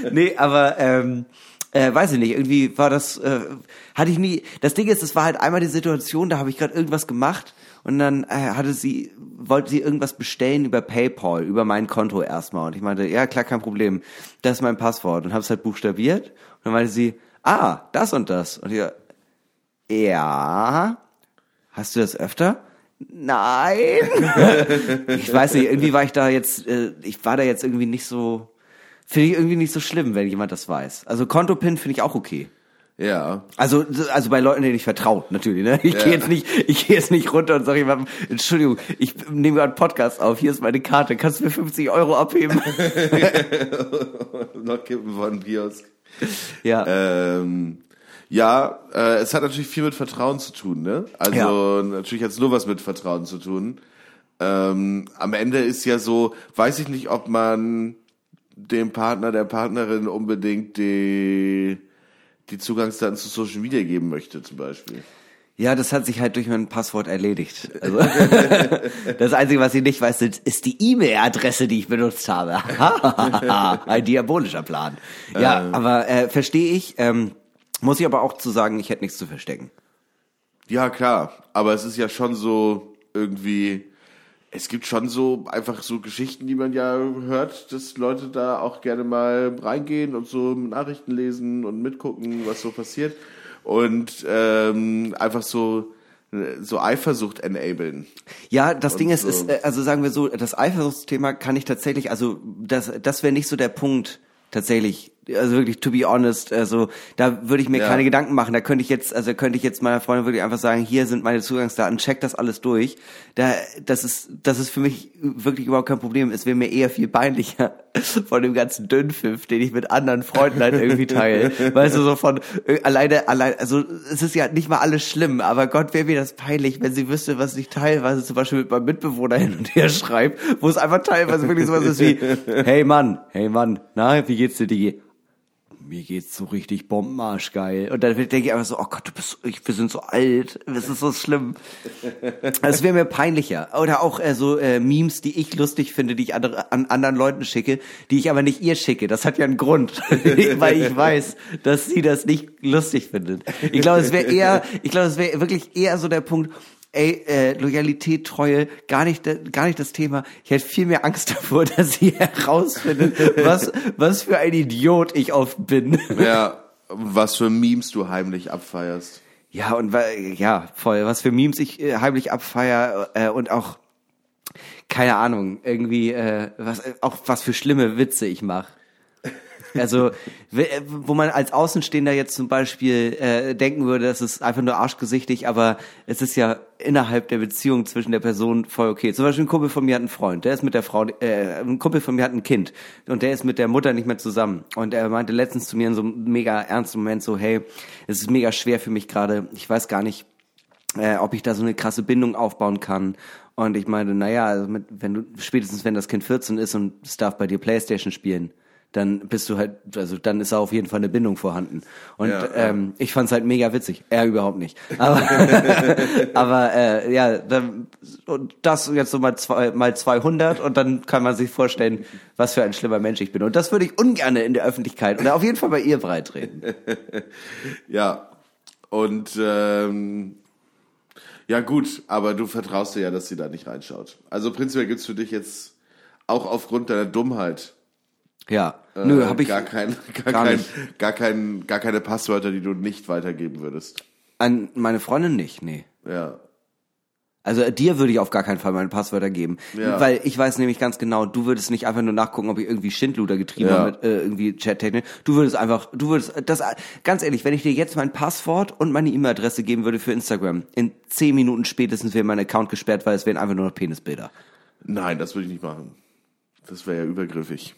nee, aber ähm, äh, weiß ich nicht, irgendwie war das, äh, hatte ich nie, das Ding ist, es war halt einmal die Situation, da habe ich gerade irgendwas gemacht und dann äh, hatte sie, wollte sie irgendwas bestellen über PayPal, über mein Konto erstmal und ich meinte, ja klar, kein Problem, das ist mein Passwort und habe es halt buchstabiert und dann meinte sie, ah, das und das und ich, ja, hast du das öfter? Nein. ich weiß nicht, irgendwie war ich da jetzt, äh, ich war da jetzt irgendwie nicht so, finde ich irgendwie nicht so schlimm, wenn jemand das weiß. Also Kontopin finde ich auch okay. Ja. Also, also bei Leuten, denen ich vertraue, natürlich. Ne? Ich gehe jetzt nicht, ich gehe jetzt nicht runter und sage jemandem, Entschuldigung, ich nehme gerade einen Podcast auf, hier ist meine Karte, kannst du mir 50 Euro abheben? Noch kippen von Kiosk. ja. Ähm, ja, äh, es hat natürlich viel mit Vertrauen zu tun, ne? Also natürlich hat es nur was mit Vertrauen zu tun. Ähm, am Ende ist ja so, weiß ich nicht, ob man dem Partner, der Partnerin unbedingt die, die Zugangsdaten zu Social Media geben möchte, zum Beispiel. Ja, das hat sich halt durch mein Passwort erledigt. Also, das Einzige, was ich nicht weiß, ist die E-Mail-Adresse, die ich benutzt habe. Ein diabolischer Plan. Ja, aber äh, verstehe ich. Ähm, muss ich aber auch zu sagen, ich hätte nichts zu verstecken. Ja, klar. Aber es ist ja schon so irgendwie, es gibt schon so einfach so Geschichten, die man ja hört, dass Leute da auch gerne mal reingehen und so Nachrichten lesen und mitgucken, was so passiert. Und ähm, einfach so, so Eifersucht enablen. Ja, das Ding ist, so. ist, äh, also sagen wir so, das Eifersuchtsthema kann ich tatsächlich, also das, das wäre nicht so der Punkt tatsächlich. Also wirklich, to be honest, also da würde ich mir Ja. keine Gedanken machen. Da könnte ich jetzt, also könnte ich jetzt meiner Freundin wirklich einfach sagen, hier sind meine Zugangsdaten, check das alles durch. Da, das ist, das ist für mich wirklich überhaupt kein Problem. Es wäre mir eher viel peinlicher von dem ganzen Dünnpfiff, den ich mit anderen Freunden halt irgendwie teile. Weißt du, so von äh, alleine, allein, also es ist ja nicht mal alles schlimm, aber Gott wäre mir das peinlich, wenn sie wüsste, was ich teilweise zum Beispiel mit meinem Mitbewohner hin und her schreibe, wo es einfach teilweise wirklich sowas ist wie, hey Mann, hey Mann, na, wie geht's dir, Digi? Mir geht's so richtig Bombenarsch geil. Und dann denke ich einfach so, oh Gott, du bist, ich, wir sind so alt, das ist so schlimm. Das wäre mir peinlicher. Oder auch äh, so äh, Memes, die ich lustig finde, die ich andere, an anderen Leuten schicke, die ich aber nicht ihr schicke. Das hat ja einen Grund, weil ich weiß, dass sie das nicht lustig findet. Ich glaube, es wäre eher, ich glaube, es wäre wirklich eher so der Punkt, ey, äh, Loyalität, Treue, gar nicht, gar nicht das Thema. Ich hätte viel mehr Angst davor, dass sie herausfindet, was, was für ein Idiot ich oft bin. Ja, was für Memes du heimlich abfeierst. Ja, und ja, voll, was für Memes ich äh, heimlich abfeier äh, und auch keine Ahnung, irgendwie äh, was auch was für schlimme Witze ich mache. Also, wo man als Außenstehender jetzt zum Beispiel äh, denken würde, das ist einfach nur arschgesichtig, aber es ist ja innerhalb der Beziehung zwischen der Person voll okay. Zum Beispiel ein Kumpel von mir hat einen Freund, der ist mit der Frau, äh, ein Kumpel von mir hat ein Kind und der ist mit der Mutter nicht mehr zusammen. Und er meinte letztens zu mir in so einem mega ernsten Moment so, hey, es ist mega schwer für mich gerade, ich weiß gar nicht, äh, ob ich da so eine krasse Bindung aufbauen kann. Und ich meine, naja, also mit, wenn du, spätestens wenn das Kind 14 ist und es darf bei dir Playstation spielen, dann bist du halt, also dann ist da auf jeden Fall eine Bindung vorhanden. Und ja, ähm, ich fand's halt mega witzig. Er überhaupt nicht. Aber, aber äh, ja, dann, und das jetzt so mal, zwei, mal 200 und dann kann man sich vorstellen, was für ein schlimmer Mensch ich bin. Und das würde ich ungern in der Öffentlichkeit oder auf jeden Fall bei ihr breitreden. ja, und ähm, ja gut, aber du vertraust dir ja, dass sie da nicht reinschaut. Also prinzipiell gibt's für dich jetzt auch aufgrund deiner Dummheit ja, äh, nö, habe ich gar kein, gar, gar, kein, gar kein, gar keine Passwörter, die du nicht weitergeben würdest. An meine Freundin nicht, nee. Ja. Also äh, dir würde ich auf gar keinen Fall meine Passwörter geben, ja. weil ich weiß nämlich ganz genau, du würdest nicht einfach nur nachgucken, ob ich irgendwie Schindluder getrieben ja. habe mit äh, irgendwie Chattechnik. Du würdest einfach, du würdest das ganz ehrlich, wenn ich dir jetzt mein Passwort und meine E-Mail-Adresse geben würde für Instagram, in zehn Minuten spätestens wäre mein Account gesperrt, weil es wären einfach nur noch Penisbilder. Nein, das würde ich nicht machen. Das wäre ja übergriffig.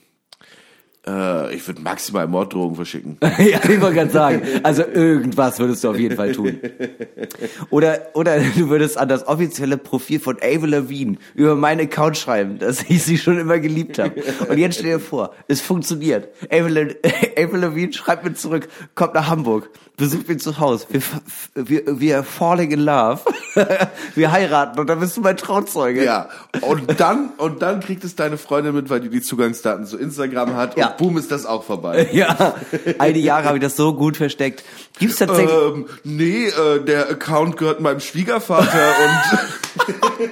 Äh, ich würde maximal Morddrohungen verschicken. ja, ich wollte gerade sagen. Also irgendwas würdest du auf jeden Fall tun. Oder, oder du würdest an das offizielle Profil von Ava Levine über meinen Account schreiben, dass ich sie schon immer geliebt habe. Und jetzt stell dir vor, es funktioniert. Ava, Le Ava Levine schreibt mir zurück, kommt nach Hamburg, besucht mich zu Hause. Wir, wir, wir falling in love. wir heiraten und dann bist du mein Trauzeuge. Ja. Und dann, und dann kriegt es deine Freundin mit, weil die die Zugangsdaten zu Instagram hat. Ja boom, ist das auch vorbei. ja, all die Jahre habe ich das so gut versteckt. Gibt's tatsächlich... Ähm, nee, äh, der Account gehört meinem Schwiegervater und...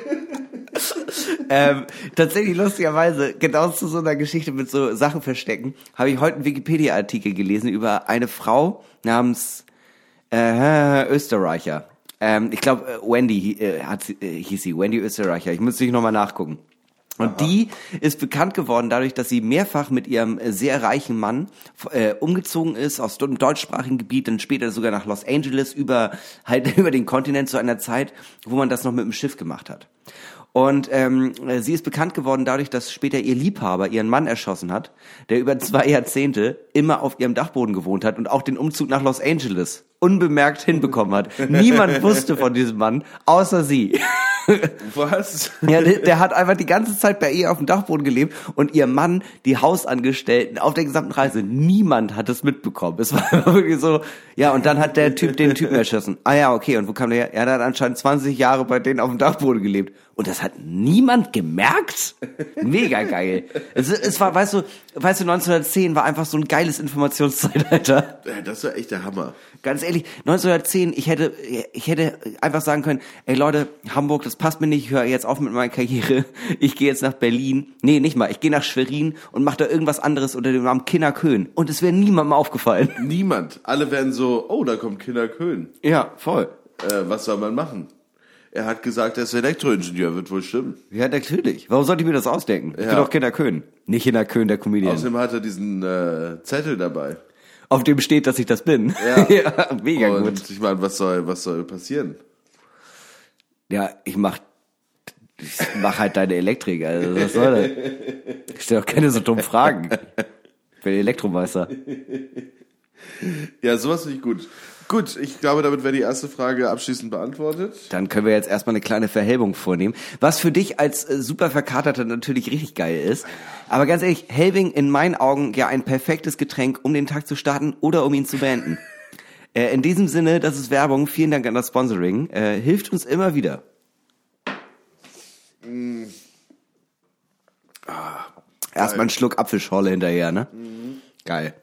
ähm, tatsächlich lustigerweise, genau zu so einer Geschichte mit so Sachen verstecken, habe ich heute einen Wikipedia-Artikel gelesen über eine Frau namens äh, Österreicher. Ähm, ich glaube, äh, Wendy äh, hat, äh, hieß sie, Wendy Österreicher. Ich muss sich nochmal nachgucken. Und Aha. die ist bekannt geworden dadurch, dass sie mehrfach mit ihrem äh, sehr reichen Mann äh, umgezogen ist aus dem deutschsprachigen Gebiet, dann später sogar nach Los Angeles über halt über den Kontinent zu einer Zeit, wo man das noch mit dem Schiff gemacht hat. Und ähm, sie ist bekannt geworden dadurch, dass später ihr Liebhaber ihren Mann erschossen hat, der über zwei Jahrzehnte immer auf ihrem Dachboden gewohnt hat und auch den Umzug nach Los Angeles unbemerkt hinbekommen hat. Niemand wusste von diesem Mann, außer sie. Was? Ja, der, der, hat einfach die ganze Zeit bei ihr auf dem Dachboden gelebt und ihr Mann, die Hausangestellten auf der gesamten Reise. Niemand hat es mitbekommen. Es war wirklich so, ja, und dann hat der Typ den Typen erschossen. Ah ja, okay, und wo kam der her? Der hat anscheinend 20 Jahre bei denen auf dem Dachboden gelebt. Und das hat niemand gemerkt? Mega geil. Es, es war, weißt du, weißt du, 1910 war einfach so ein geiles Informationszeitalter. Ja, das war echt der Hammer. Ganz ehrlich, 1910, ich hätte, ich hätte einfach sagen können, ey Leute, Hamburg, das passt mir nicht, ich höre jetzt auf mit meiner Karriere. Ich gehe jetzt nach Berlin. Nee, nicht mal, ich gehe nach Schwerin und mache da irgendwas anderes unter dem Namen Kinderköhn. Und es wäre niemandem aufgefallen. Niemand. Alle werden so, oh, da kommt Kinderköhn. Ja, voll. Äh, was soll man machen? Er hat gesagt, er ist Elektroingenieur, wird wohl stimmen. Ja, natürlich. Warum sollte ich mir das ausdenken? Ich ja. bin doch Kinder Köhn. Nicht Kinder Köhn, der Comedian. Außerdem hat er diesen äh, Zettel dabei. Auf dem steht, dass ich das bin. Ja, ja mega Und gut. Ich meine, was soll, was soll passieren? Ja, ich mach, ich mach halt deine Elektrik. Also was soll das? Ich stelle auch keine so dummen Fragen. Ich bin Elektromeister. Ja, sowas finde ich gut. Gut, ich glaube, damit wäre die erste Frage abschließend beantwortet. Dann können wir jetzt erstmal eine kleine Verhelbung vornehmen. Was für dich als äh, super Verkaterter natürlich richtig geil ist. Aber ganz ehrlich, Helbing in meinen Augen ja ein perfektes Getränk, um den Tag zu starten oder um ihn zu beenden. äh, in diesem Sinne, das ist Werbung. Vielen Dank an das Sponsoring. Äh, hilft uns immer wieder. Ah, erstmal einen Schluck Apfelschorle hinterher, ne? Geil.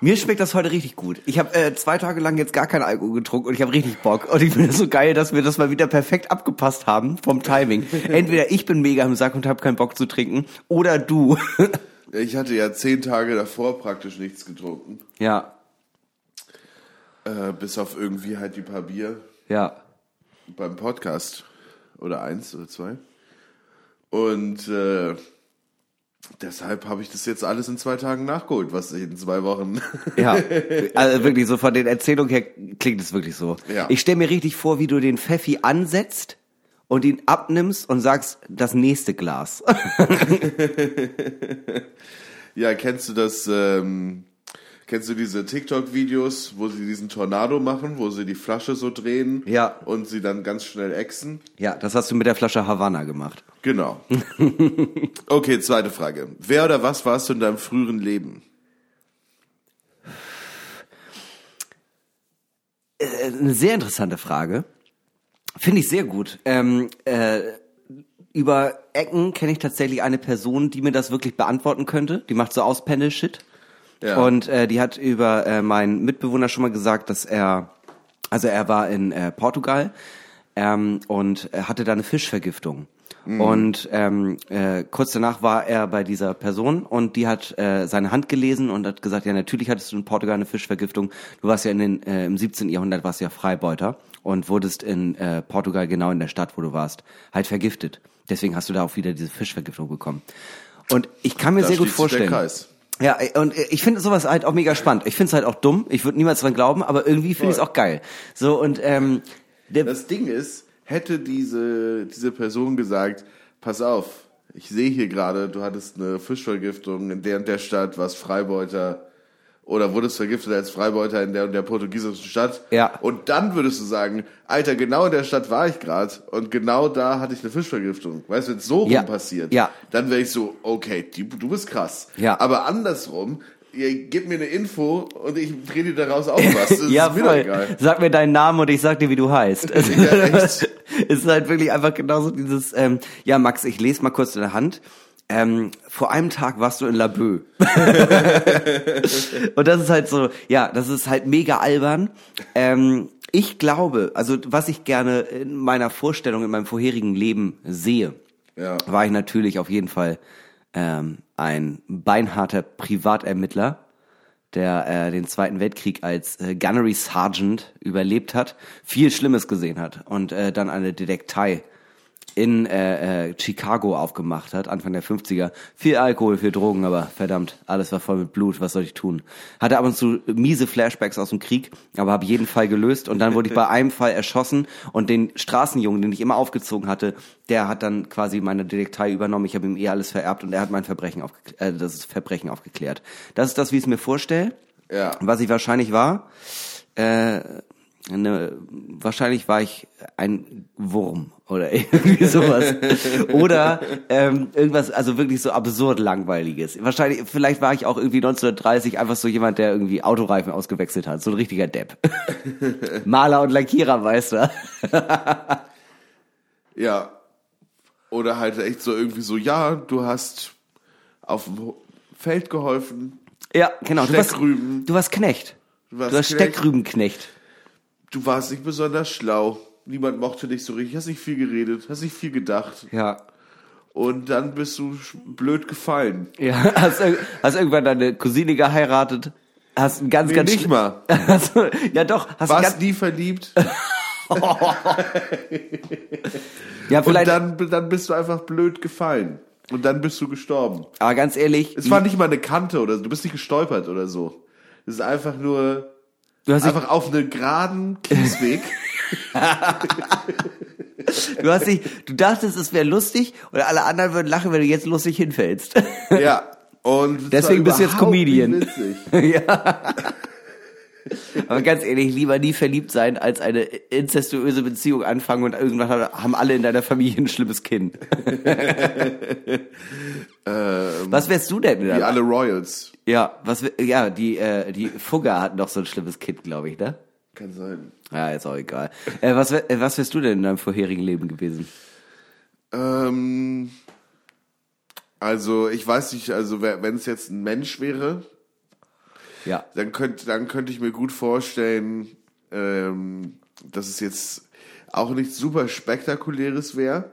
Mir schmeckt das heute richtig gut. Ich habe äh, zwei Tage lang jetzt gar keinen Alkohol getrunken und ich habe richtig Bock. Und ich finde es so geil, dass wir das mal wieder perfekt abgepasst haben vom Timing. Entweder ich bin mega im Sack und habe keinen Bock zu trinken oder du. Ich hatte ja zehn Tage davor praktisch nichts getrunken. ja, Äh, bis auf irgendwie halt die paar Bier ja. beim Podcast. Oder eins oder zwei. Und äh, deshalb habe ich das jetzt alles in zwei Tagen nachgeholt, was ich in zwei Wochen. Ja, also wirklich so von den Erzählungen her klingt es wirklich so. Ja. Ich stelle mir richtig vor, wie du den Pfeffi ansetzt und ihn abnimmst und sagst, das nächste Glas. ja, kennst du das? Ähm, kennst du diese TikTok-Videos, wo sie diesen Tornado machen, wo sie die Flasche so drehen Ja. und sie dann ganz schnell exen? Ja, das hast du mit der Flasche Havanna gemacht. Genau. Okay, zweite Frage. Wer oder was warst du in deinem früheren Leben? Äh, Eine sehr interessante Frage. Finde ich sehr gut. Ähm, äh, über Ecken kenne ich tatsächlich eine Person, die mir das wirklich beantworten könnte. Die macht so Auspendel-Shit. Ja. Und äh, die hat über äh, meinen Mitbewohner schon mal gesagt, dass er, also er war in äh, Portugal ähm, und hatte da eine Fischvergiftung. Und ähm, äh, kurz danach war er bei dieser Person und die hat äh, seine Hand gelesen und hat gesagt, ja natürlich hattest du in Portugal eine Fischvergiftung. Du warst ja in den, äh, im 17. Jahrhundert warst ja Freibeuter und wurdest in äh, Portugal genau in der Stadt, wo du warst, halt vergiftet. Deswegen hast du da auch wieder diese Fischvergiftung bekommen. Und ich kann mir Da sehr gut sich der vorstellen. Kreis. Ja, und ich finde sowas halt auch mega spannend. Ich finde es halt auch dumm. Ich würde niemals dran glauben, aber irgendwie finde ich es auch geil. So und ähm, Das Ding ist, hätte diese, diese Person gesagt, pass auf, ich sehe hier gerade, du hattest eine Fischvergiftung in der und der Stadt, warst Freibeuter oder wurdest vergiftet als Freibeuter in der und der portugiesischen Stadt. Ja. Und dann würdest du sagen, Alter, genau in der Stadt war ich gerade und genau da hatte ich eine Fischvergiftung. Weißt du, wenn es so rum Ja. passiert, Ja. dann wäre ich so, okay, die, du bist krass. Ja. Aber andersrum, ihr gebt mir eine Info und ich drehe dir daraus auch was. Das ja, ist mir voll. egal. Sag mir deinen Namen und ich sag dir, wie du heißt. Es Ja, echt. ist halt wirklich einfach genauso dieses, ähm, ja, Max, ich lese mal kurz deine Hand. Ähm, vor einem Tag warst du in Laboe. und das ist halt so, ja, das ist halt mega albern. Ähm, ich glaube, also was ich gerne in meiner Vorstellung, in meinem vorherigen Leben sehe, Ja. war ich natürlich auf jeden Fall ähm, ein beinharter Privatermittler, der äh, den Zweiten Weltkrieg als äh, Gunnery Sergeant überlebt hat, viel Schlimmes gesehen hat und äh, dann eine Detektei in äh, äh, Chicago aufgemacht hat, Anfang der 50er. Viel Alkohol, viel Drogen, aber verdammt, alles war voll mit Blut, was soll ich tun? Hatte ab und zu miese Flashbacks aus dem Krieg, aber habe jeden Fall gelöst und dann wurde ich bei einem Fall erschossen und den Straßenjungen, den ich immer aufgezogen hatte, der hat dann quasi meine Detektei übernommen, ich habe ihm eh alles vererbt und er hat mein Verbrechen aufgeklärt, äh, das Verbrechen aufgeklärt. Das ist das, wie ich es mir vorstelle. Ja. Was ich wahrscheinlich war, äh, eine, wahrscheinlich war ich ein Wurm oder irgendwie sowas. oder ähm, irgendwas, also wirklich so absurd langweiliges. Wahrscheinlich, vielleicht war ich auch irgendwie 1930 einfach so jemand, der irgendwie Autoreifen ausgewechselt hat. So ein richtiger Depp. Maler und Lackierer, weißt du. Ja. Oder halt echt so irgendwie so, ja, du hast auf dem Feld geholfen, Ja, genau. Du warst, Steckrüben. du warst Knecht. Du Du, warst warst Knecht. Steckrübenknecht. Du warst nicht besonders schlau, niemand mochte dich so richtig, hast nicht viel geredet, hast nicht viel gedacht Ja. und dann bist du blöd gefallen. Ja, hast, hast irgendwann deine Cousine geheiratet. Hast ein ganz, Nee, ganz nicht mal. Hast ja doch, hast du Warst ganz, nie verliebt ja und vielleicht, dann, dann bist du einfach blöd gefallen. Und dann bist du gestorben. aber ganz ehrlich, Es war nicht mal eine Kante oder so, du bist nicht gestolpert oder so. Es ist einfach nur du hast, dich, einfach auf einen geraden Kiesweg. du hast dich, du dachtest, es wäre lustig und alle anderen würden lachen, wenn du jetzt lustig hinfällst. ja. Und es Deswegen bist du jetzt Comedian. Witzig. Aber ganz ehrlich, lieber nie verliebt sein, als eine inzestuöse Beziehung anfangen und irgendwann haben alle in deiner Familie ein schlimmes Kind. was wärst du denn? Wie alle Royals. Ja, was, ja, die, äh, die Fugger hatten doch so ein schlimmes Kind, glaube ich, ne? Kann sein. Ja, ist auch egal. Äh, was, äh, was wärst du denn in deinem vorherigen Leben gewesen? Ähm, also ich weiß nicht, also wenn es jetzt ein Mensch wäre, Ja. dann könnte dann könnte ich mir gut vorstellen, ähm, dass es jetzt auch nichts super spektakuläres wäre,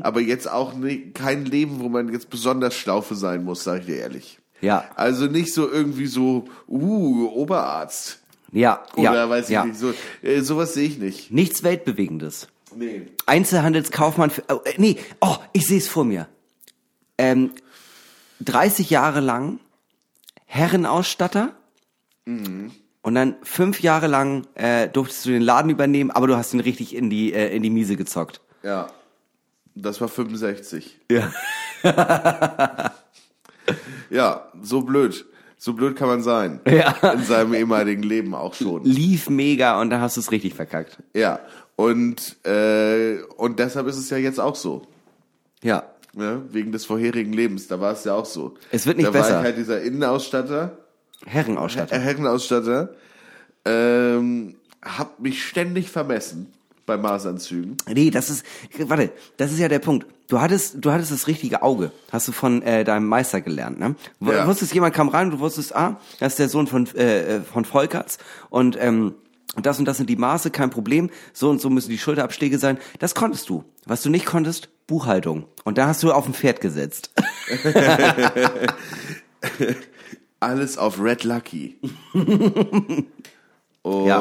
aber jetzt auch nie, kein Leben, wo man jetzt besonders schlau für sein muss, sage ich dir ehrlich. Ja. Also nicht so irgendwie so, uh, Oberarzt Ja, oder ja, weiß ich ja. nicht, so äh, sowas sehe ich nicht. Nichts Weltbewegendes. Nee. Einzelhandelskaufmann für, äh, nee, oh, ich sehe es vor mir. Ähm, 30 Jahre lang Herrenausstatter und dann fünf Jahre lang äh, durftest du den Laden übernehmen, aber du hast ihn richtig in die äh, in die Miese gezockt. Ja. Das war 65. Ja. Ja, so blöd. So blöd kann man sein. Ja. In seinem ehemaligen Leben auch schon. Lief mega und dann hast du es richtig verkackt. Ja. Und, äh, und deshalb ist es ja jetzt auch so. Ja. Ne? Wegen des vorherigen Lebens. Da war es ja auch so. Es wird nicht da besser. war ich halt dieser Innenausstatter, Herrenausstatter. äh, Herrenausstatter, ähm, hab mich ständig vermessen bei Maßanzügen. Nee, das ist, warte, das ist ja der Punkt. Du hattest, du hattest das richtige Auge. Hast du von äh, deinem Meister gelernt, ne? Du Ja. wusstest, jemand kam rein, du wusstest, ah, das ist der Sohn von, äh, äh, von Volkerts und, ähm, das und das sind die Maße, kein Problem. So und so müssen die Schulterabschläge sein. Das konntest du. Was du nicht konntest, Buchhaltung. Und da hast du auf ein Pferd gesetzt. Alles auf Red Lucky. Und Ja.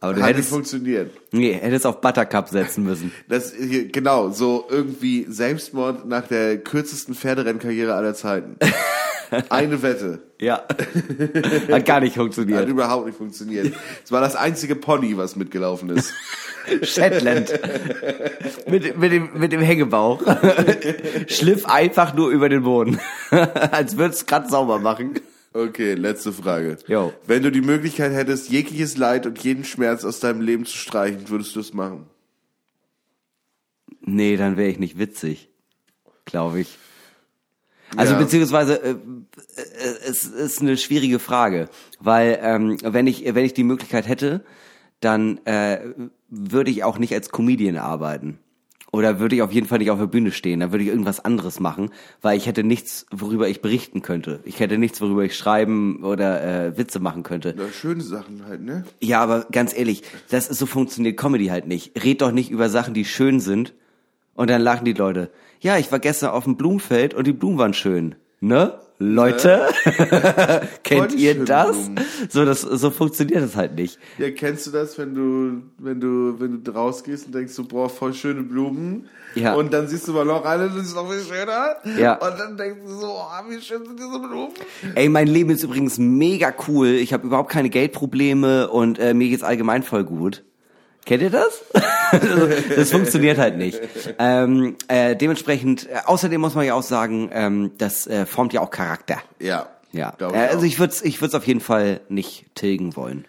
Aber du hat hättest- nicht funktioniert. nee, hättest auf Buttercup setzen müssen. Das genau, so irgendwie Selbstmord nach der kürzesten Pferderennkarriere aller Zeiten. Eine Wette. Ja. Hat gar nicht Hat funktioniert. überhaupt nicht funktioniert. Es war das einzige Pony, was mitgelaufen ist. Shetland. mit, mit, dem, mit dem Hängebauch. Schliff einfach nur über den Boden. Als würdest du grad sauber machen. Okay, letzte Frage. Jo. Wenn du die Möglichkeit hättest, jegliches Leid und jeden Schmerz aus deinem Leben zu streichen, würdest du es machen? Nee, dann wäre ich nicht witzig. Glaube ich. Also Ja. beziehungsweise äh, äh, es ist eine schwierige Frage, weil ähm, wenn ich wenn ich die Möglichkeit hätte, dann äh, würde ich auch nicht als Comedian arbeiten oder würde ich auf jeden Fall nicht auf der Bühne stehen. Dann würde ich irgendwas anderes machen, weil ich hätte nichts, worüber ich berichten könnte. Ich hätte nichts, worüber ich schreiben oder äh, Witze machen könnte. Ja, schöne Sachen halt, ne? Ja, aber ganz ehrlich, das ist so funktioniert Comedy halt nicht. Red doch nicht über Sachen, die schön sind und dann lachen die Leute. Ja, ich war gestern auf dem Blumenfeld und die Blumen waren schön. Ne? Leute? Kennt Voll die ihr das? Blumen. So, das, so funktioniert das halt nicht. Ja, kennst du das, wenn du, wenn du, wenn du rausgehst und denkst, du boah, voll schöne Blumen. Ja. Und dann siehst du mal noch eine, das ist noch viel schöner. Ja. Und dann denkst du so, oh, wie schön sind diese Blumen. Ey, mein Leben ist übrigens mega cool. Ich habe überhaupt keine Geldprobleme und äh, mir geht's allgemein voll gut. Kennt ihr das? Das funktioniert halt nicht. Ähm, äh, dementsprechend, äh, außerdem muss man ja auch sagen, ähm, das äh, formt ja auch Charakter. Ja. Ja, äh, also ich würde es ich würd's auf jeden Fall nicht tilgen wollen.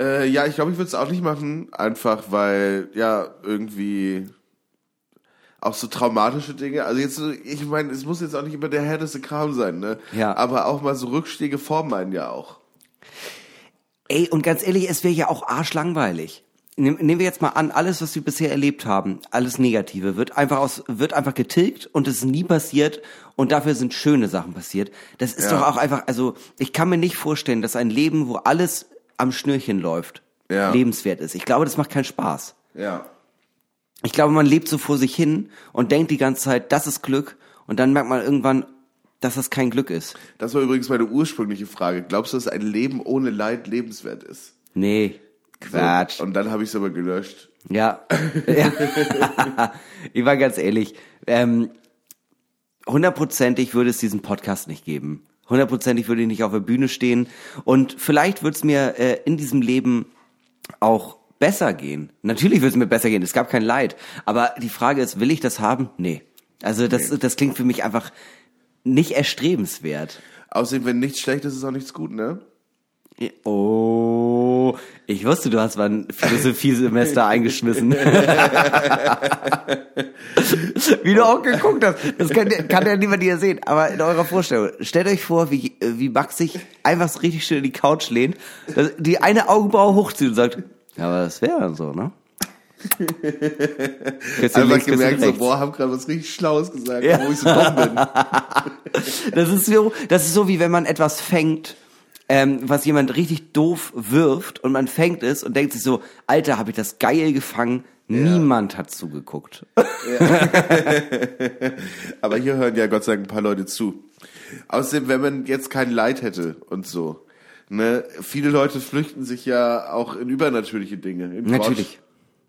Äh, ja, ich glaube, ich würde es auch nicht machen, einfach weil, ja, irgendwie auch so traumatische Dinge. Also jetzt, ich meine, es muss jetzt auch nicht immer der härteste Kram sein, ne? Ja. Aber auch mal so Rückschläge formen einen ja auch. Ey, und ganz ehrlich, es wäre ja auch arschlangweilig. Nehm- Nehmen wir jetzt mal an, alles, was wir bisher erlebt haben, alles Negative, wird einfach aus, wird einfach getilgt und es ist nie passiert und dafür sind schöne Sachen passiert. Das ist Ja. doch auch einfach, also ich kann mir nicht vorstellen, dass ein Leben, wo alles am Schnürchen läuft, Ja. lebenswert ist. Ich glaube, das macht keinen Spaß. Ja. Ich glaube, man lebt so vor sich hin und denkt die ganze Zeit, das ist Glück und dann merkt man irgendwann, dass das kein Glück ist. Das war übrigens meine ursprüngliche Frage. Glaubst du, dass ein Leben ohne Leid lebenswert ist? Nee, Quatsch. So, und dann habe ich es aber gelöscht. Ja. ja. ich war ganz ehrlich. Ähm, hundertprozentig würde es diesen Podcast nicht geben. Hundertprozentig würde ich nicht auf der Bühne stehen. Und vielleicht würde es mir äh, in diesem Leben auch besser gehen. Natürlich würde es mir besser gehen. Es gab kein Leid. Aber die Frage ist, will ich das haben? Nee. Also das, das klingt für mich einfach nicht erstrebenswert. Außerdem, wenn nichts schlecht ist, ist auch nichts gut, ne? Oh, ich wusste, du hast mal ein Philosophiesemester eingeschmissen. wie du auch geguckt hast. Das kann, kann ja niemand hier sehen. Aber in eurer Vorstellung, stellt euch vor, wie, wie Max sich einfach so richtig schön in die Couch lehnt, die eine Augenbraue hochzieht und sagt, ja, aber das wäre dann so, ne? Einfach gemerkt, so, boah, hab gerade was richtig Schlaues gesagt, ja. wo ich so dumm bin. das ist so, das ist so wie wenn man etwas fängt ähm, was jemand richtig doof wirft und man fängt es und denkt sich so, Alter, habe ich das geil gefangen. Ja. Niemand hat zugeguckt. Ja. Aber hier hören ja Gott sei Dank ein paar Leute zu. Außerdem, wenn man jetzt kein Leid hätte und so, ne, viele Leute flüchten sich ja auch in übernatürliche Dinge. Natürlich.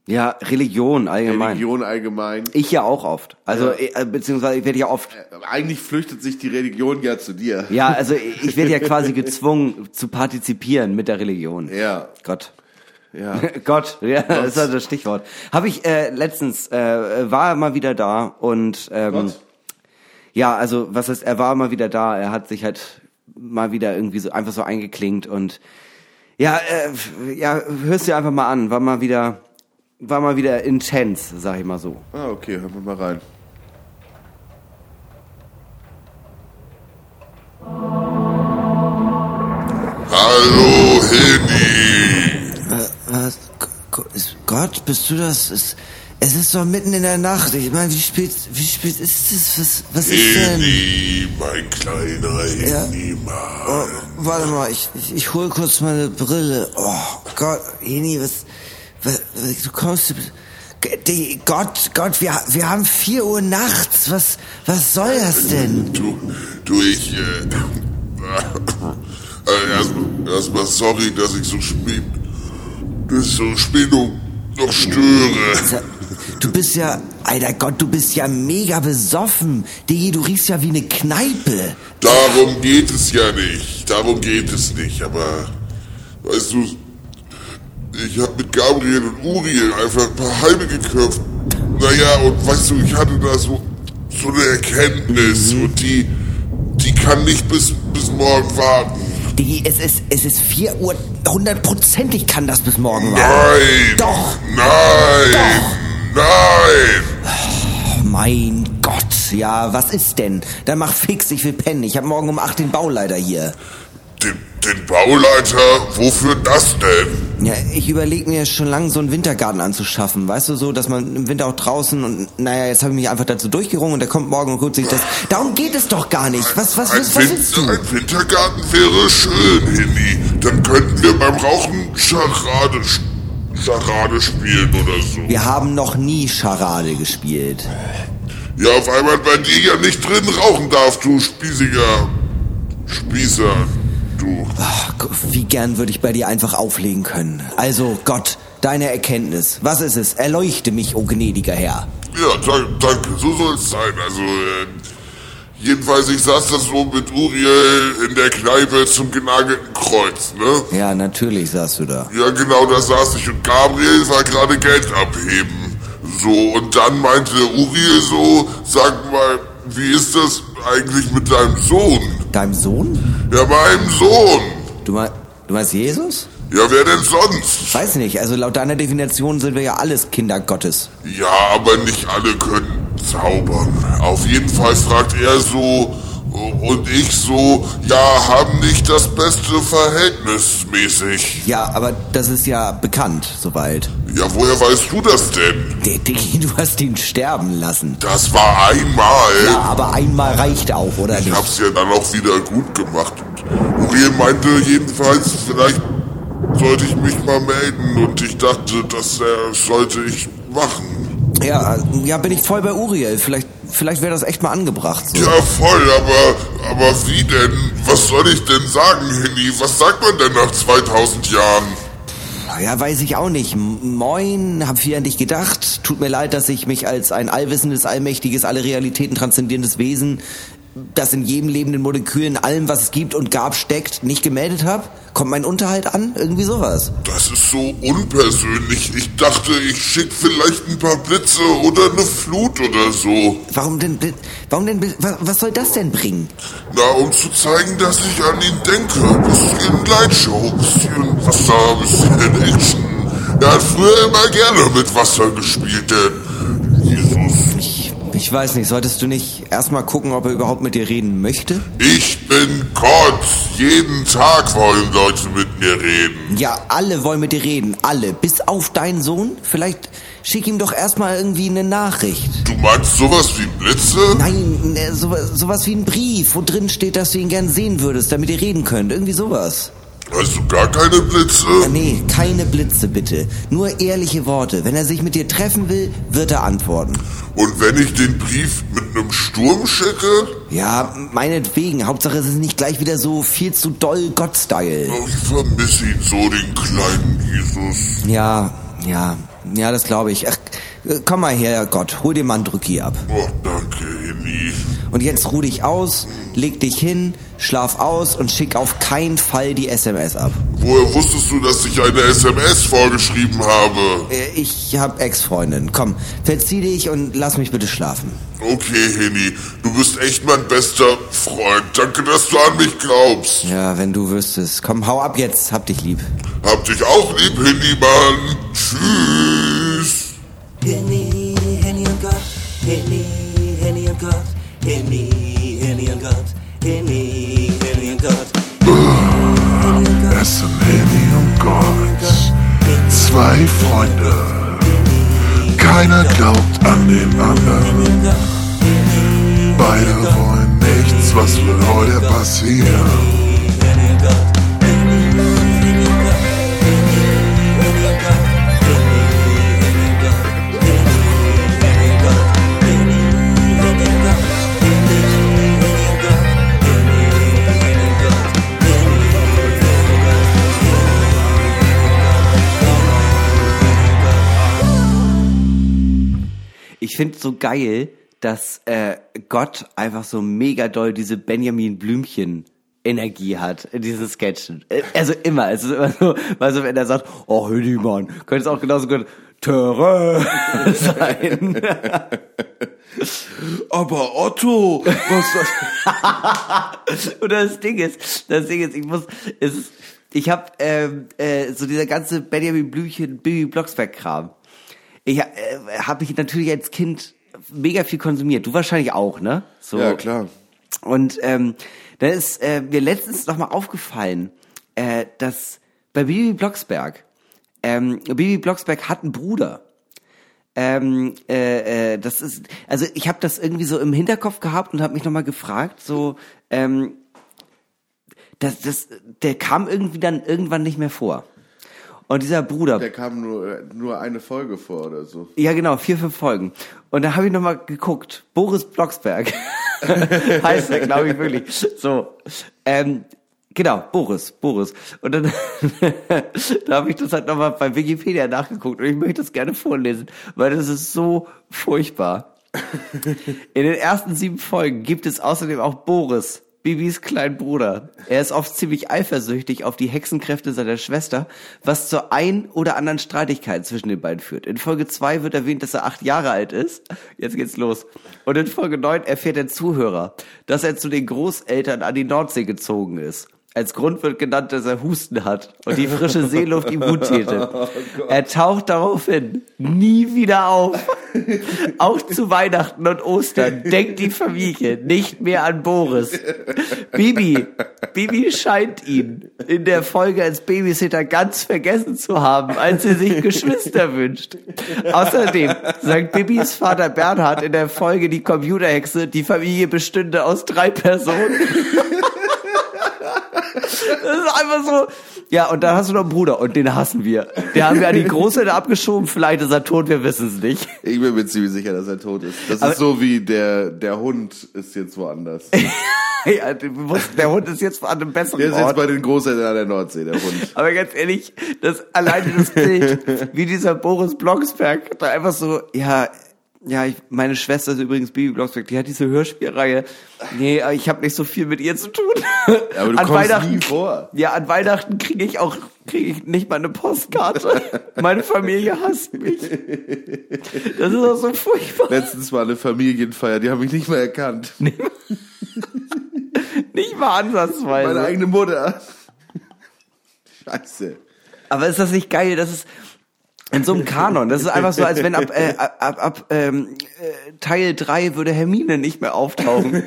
Ja, Religion allgemein. Religion allgemein. Ich ja auch oft. Also ja. äh, beziehungsweise ich werde ja oft. Äh, eigentlich flüchtet sich die Religion ja zu dir. Ja, also ich werde ja quasi gezwungen zu partizipieren mit der Religion. Ja. Gott. Ja. Gott, ja, Gott. das ist also das Stichwort. Habe ich äh, letztens äh, war er mal wieder da und ähm, Gott? ja, also was heißt, er war mal wieder da. Er hat sich halt mal wieder irgendwie so einfach so eingeklinkt und ja, äh, ja, hörst dir einfach mal an. War mal wieder war mal wieder intens, sag ich mal so. Ah, okay, hören wir mal rein. Hallo, Henny. Äh, was? Gott, bist du das? Es, es ist doch mitten in der Nacht. Ich meine, wie spät, wie spät ist es? Was, was ist denn? Henny, mein kleiner Henny, ja. Oh, warte mal, ich, ich, ich hol kurz meine Brille. Oh Gott, Henny, was, Du kommst. Gott, Gott, wir, wir haben vier Uhr nachts. Was, was soll das denn? Du, du, ich, äh, äh erstmal, erstmal sorry, dass ich so spät, dass so spät noch störe. Du bist ja, alter Gott, du bist ja mega besoffen. Digi, du riechst ja wie eine Kneipe. Darum geht es ja nicht. Darum geht es nicht. Aber, weißt du, ich habe mit Gabriel und Uriel einfach ein paar Halbe geköpft. Naja, und weißt du, ich hatte da so, so eine Erkenntnis mhm. und die, die kann nicht bis, bis morgen warten. Die, es ist, es ist 4 Uhr, hundertprozentig kann das bis morgen warten. Nein! Doch! Nein! Doch. Nein! Oh, mein Gott, ja, was ist denn? Dann mach fix, ich will pennen. Ich habe morgen um 8 den Bauleiter hier. Den, den Bauleiter? Wofür das denn? Ja, ich überlege mir schon lange, so einen Wintergarten anzuschaffen. Weißt du, so, dass man im Winter auch draußen und, naja, jetzt habe ich mich einfach dazu durchgerungen und der kommt morgen und guckt sich das. Darum geht es doch gar nicht. Was, was, was, was willst du? Ein Wintergarten wäre schön, Henny. Dann könnten wir beim Rauchen Scharade, Scharade spielen oder so. Wir haben noch nie Scharade gespielt. Ja, auf einmal bei dir ja nicht drin rauchen darf, du spießiger Spießer du. Ach, wie gern würde ich bei dir einfach auflegen können. Also, Gott, deine Erkenntnis. Was ist es? Erleuchte mich, o oh gnädiger Herr. Ja, danke, so soll es sein. Also, äh, jedenfalls, ich saß da so mit Uriel in der Kneipe zum genagelten Kreuz, ne? Ja, natürlich saß du da. Ja, genau, da saß ich und Gabriel war gerade Geld abheben. So, und dann meinte Uriel so, sag mal, wie ist das eigentlich mit deinem Sohn? Deinem Sohn? Ja, meinem Sohn. Du, mein, du meinst Jesus? Ja, wer denn sonst? Weiß nicht, also laut deiner Definition sind wir ja alles Kinder Gottes. Ja, aber nicht alle können zaubern. Auf jeden Fall fragt er so, und ich so, ja, haben nicht das beste Verhältnis mäßig. Ja, aber das ist ja bekannt, soweit. Ja, woher weißt du das denn? Diggi, du hast ihn sterben lassen. Das war einmal. Ja, aber einmal reicht auch, oder ich nicht? Ich hab's ja dann auch wieder gut gemacht. Uriel meinte jedenfalls, vielleicht sollte ich mich mal melden und ich dachte, das äh, sollte ich machen. Ja, ja, bin ich voll bei Uriel. Vielleicht vielleicht wäre das echt mal angebracht. So. Ja, voll, aber, aber wie denn? Was soll ich denn sagen, Henny? Was sagt man denn nach 2000 Jahren? Ja, weiß ich auch nicht. Moin, hab viel an dich gedacht. Tut mir leid, dass ich mich als ein allwissendes, allmächtiges, alle Realitäten transzendierendes Wesen das in jedem lebenden Molekül, in allem, was es gibt und gab, steckt, nicht gemeldet habe? Kommt mein Unterhalt an? Irgendwie sowas. Das ist so unpersönlich. Ich dachte, ich schick vielleicht ein paar Blitze oder eine Flut oder so. Warum denn, Blit- warum denn, was soll das denn bringen? Na, um zu zeigen, dass ich an ihn denke. Bisschen Lightshow, bisschen Wasser, bisschen Action. Er hat früher immer gerne mit Wasser gespielt, denn Jesus. Ich, weiß nicht, solltest du nicht erstmal gucken, ob er überhaupt mit dir reden möchte? Ich bin Gott. Jeden Tag wollen Leute mit mir reden. Ja, alle wollen mit dir reden, alle, bis auf deinen Sohn. Vielleicht schick ihm doch erstmal irgendwie eine Nachricht. Du meinst sowas wie Blitze? Nein, ne, sowas, sowas wie ein Brief, wo drin steht, dass du ihn gern sehen würdest, damit ihr reden könnt. Irgendwie sowas. Also gar keine Blitze? Ja, nee, keine Blitze bitte. Nur ehrliche Worte. Wenn er sich mit dir treffen will, wird er antworten. Und wenn ich den Brief mit einem Sturm schicke? Ja, meinetwegen. Hauptsache es ist nicht gleich wieder so viel zu doll Gott-Style. Oh, ich vermisse ihn so, den kleinen Jesus. Ja, ja, ja, das glaube ich. Ach, äh, komm mal her, Gott. Hol dir mal einen Drücki ab. Oh, danke, Henny. Und jetzt ruh dich aus, leg dich hin, schlaf aus und schick auf keinen Fall die SMS ab. Woher wusstest du, dass ich eine SMS vorgeschrieben habe? Äh, Ich hab Ex-Freundin. Komm, verzieh dich und lass mich bitte schlafen. Okay, Henny, du bist echt mein bester Freund. Danke, dass du an mich glaubst. Ja, wenn du wüsstest. Komm, hau ab jetzt. Hab dich lieb. Hab dich auch lieb, Henny, Mann. Tschüss. Henny, Henny und Gott, Henny, Henny und Gott, Henny, Henny und Gott, Es sind und Gott, zwei Freunde. Keiner glaubt an den anderen. Beide wollen nichts, was will heute passieren. Ich finde so geil, dass äh, Gott einfach so mega doll diese Benjamin Blümchen Energie hat in diesen Sketchen. Äh, Also immer, es ist immer so, weil so wenn er sagt, oh Hüdi Mann, könnte es auch genauso gut Töre sein. Aber Otto, was Und das Ding ist, das Ding ist, ich muss, es ist, ich habe ähm, äh, so dieser ganze Benjamin Blümchen, Bibi Blocksberg Kram. Ich äh, habe ich natürlich als Kind mega viel konsumiert. Du wahrscheinlich auch, ne? So. Ja, klar. Und ähm, da ist äh, mir letztens noch mal aufgefallen, äh, dass bei Bibi Blocksberg, ähm, Bibi Blocksberg hat einen Bruder. Ähm, äh, äh, das ist, also ich habe das irgendwie so im Hinterkopf gehabt und habe mich noch mal gefragt, so, ähm, das, das, der kam irgendwie dann irgendwann nicht mehr vor. Und dieser Bruder, Der kam nur, nur eine Folge vor oder so. ja, genau, vier, fünf Folgen. Und da habe ich nochmal geguckt. Boris Blocksberg. heißt er, glaube ich, wirklich. So. Ähm, genau, Boris, Boris. Und dann da habe ich das halt nochmal bei Wikipedia nachgeguckt und ich möchte das gerne vorlesen, weil das ist so furchtbar. In den ersten sieben Folgen gibt es außerdem auch Boris, Bibis kleinen Bruder. Er ist oft ziemlich eifersüchtig auf die Hexenkräfte seiner Schwester, was zur ein oder anderen Streitigkeit zwischen den beiden führt. In Folge zwei wird erwähnt, dass er acht Jahre alt ist. Jetzt geht's los. Und in Folge neun erfährt der Zuhörer, dass er zu den Großeltern an die Nordsee gezogen ist. Als Grund wird genannt, dass er Husten hat und die frische Seeluft ihm gut täte. er taucht daraufhin nie wieder auf. Auch zu Weihnachten und Ostern denkt die Familie nicht mehr an Boris. Bibi, Bibi scheint ihn in der Folge als Babysitter ganz vergessen zu haben, als sie sich Geschwister wünscht. Außerdem sagt Bibis Vater Bernhard in der Folge Die Computerhexe, die Familie bestünde aus drei Personen. Das ist einfach so. Ja, und dann hast du noch einen Bruder und den hassen wir. Den haben wir an die Großeltern abgeschoben, vielleicht ist er tot, wir wissen es nicht. Ich bin mir ziemlich sicher, dass er tot ist. Das Aber- ist so wie der, der Hund ist jetzt woanders. Ja, der Hund ist jetzt an einem besseren Der ist jetzt Ort. bei den Großeltern an der Nordsee, der Hund. Aber ganz ehrlich, das alleine das Bild, wie dieser Boris Blocksberg da einfach so, ja, Ja, ich, meine Schwester ist übrigens Bibi Blocksberg, die hat diese Hörspielreihe. Nee, aber ich habe nicht so viel mit ihr zu tun. Ja, aber du an kommst Weihnachten, nie vor. Ja, an Weihnachten kriege ich auch kriege ich nicht mal eine Postkarte. Meine Familie hasst mich. Das ist auch so furchtbar. Letztens war eine Familienfeier, die habe ich nicht mehr erkannt. Nicht mal ansatzweise. Meine eigene Mutter. Scheiße. Aber ist das nicht geil? Das ist in so einem Kanon. Das ist einfach so, als wenn ab, äh, ab, ab ähm, äh, Teil 3 würde Hermine nicht mehr auftauchen.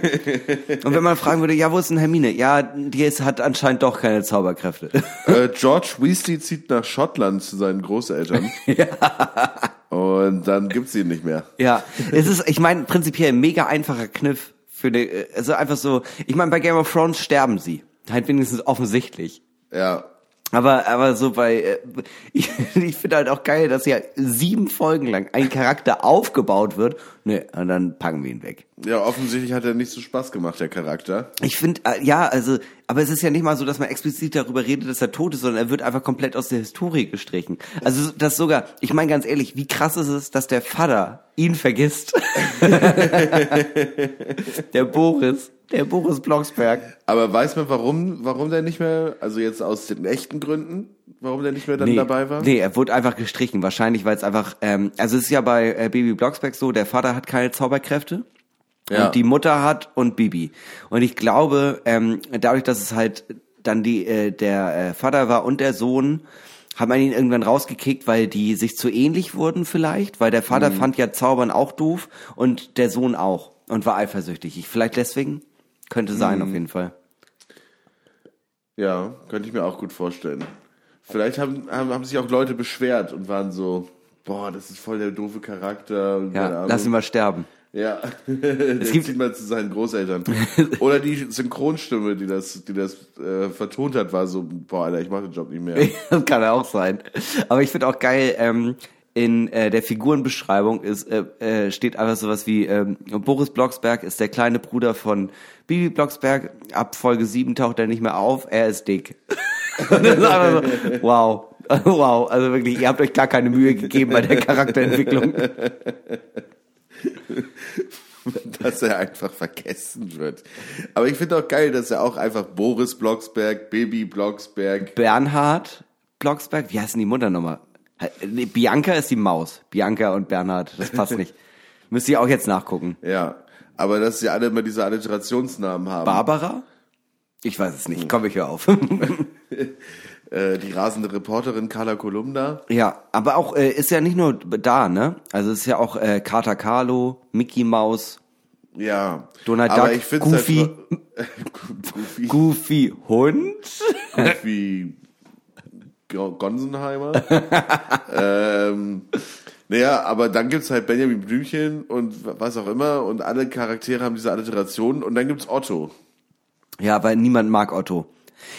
Und wenn man fragen würde, ja, wo ist denn Hermine? Ja, die ist, hat anscheinend doch keine Zauberkräfte. Äh, George Weasley zieht nach Schottland zu seinen Großeltern. Und dann gibt's ihn nicht mehr. Ja, es ist, ich meine, prinzipiell ein mega einfacher Kniff für eine, also einfach so, ich meine, bei Game of Thrones sterben sie. Halt wenigstens offensichtlich. Ja. Aber, aber so bei, äh, ich, ich finde halt auch geil, dass ja sieben Folgen lang ein Charakter aufgebaut wird. Ne, und dann packen wir ihn weg. Ja, offensichtlich hat er nicht so Spaß gemacht, der Charakter. Ich finde, äh, ja, also, aber es ist ja nicht mal so, dass man explizit darüber redet, dass er tot ist, sondern er wird einfach komplett aus der Historie gestrichen. Also das sogar, ich meine ganz ehrlich, wie krass ist es, dass der Vater ihn vergisst? der Boris, der Boris Blocksberg. Aber weiß man, warum, warum der nicht mehr, also jetzt aus den echten Gründen, warum der nicht mehr dann nee, dabei war? Nee, er wurde einfach gestrichen. Wahrscheinlich, weil es einfach, ähm, also es ist ja bei äh, Baby Blocksberg so, der Vater hat keine Zauberkräfte. Ja. Und die Mutter hat und Bibi. Und ich glaube, ähm, dadurch, dass es halt dann die äh, der äh, Vater war und der Sohn, hat man ihn irgendwann rausgekickt, weil die sich zu ähnlich wurden vielleicht, weil der Vater fand ja Zaubern auch doof und der Sohn auch und war eifersüchtig. Ich, vielleicht deswegen könnte sein auf jeden Fall. Ja, könnte ich mir auch gut vorstellen. Vielleicht haben, haben, haben sich auch Leute beschwert und waren so, boah, das ist voll der doofe Charakter. Ja, lass ihn mal sterben. Ja, es gibt- zieht mal zu seinen Großeltern. Oder die Synchronstimme, die das, die das äh, vertont hat, war so, boah, Alter, ich mach den Job nicht mehr. das kann ja auch sein. Aber ich finde auch geil, ähm, in äh, der Figurenbeschreibung ist, äh, äh, steht einfach sowas wie ähm, Boris Blocksberg ist der kleine Bruder von Bibi Blocksberg. Ab Folge 7 taucht er nicht mehr auf, er ist dick. Und das ist einfach so, wow. Wow, also wirklich, ihr habt euch gar keine Mühe gegeben bei der Charakterentwicklung. dass er einfach vergessen wird. Aber ich finde auch geil, dass er auch einfach Boris Blocksberg, Baby Blocksberg, Bernhard Blocksberg, wie heißt denn die Mutter nochmal? Nee, Bianca ist die Maus. Bianca und Bernhard, das passt nicht. Müsst ihr auch jetzt nachgucken. ja. Aber dass sie alle immer diese Alliterationsnamen haben. Barbara? Ich weiß es nicht. Komm, ich hör auf. äh, die rasende Reporterin Carla Kolumna. ja, aber auch äh, ist ja nicht nur da, ne? Also ist ja auch äh, Kater Carlo, Mickey Maus, Ja. Donald Aber Duck, ich find's Goofy. Halt, Goofy. Goofy Hund. Goofy Go- Gonsenheimer. ähm, naja, aber dann gibt's halt Benjamin Blümchen und was auch immer und alle Charaktere haben diese Alliterationen und dann gibt's Otto. Ja, weil niemand mag Otto.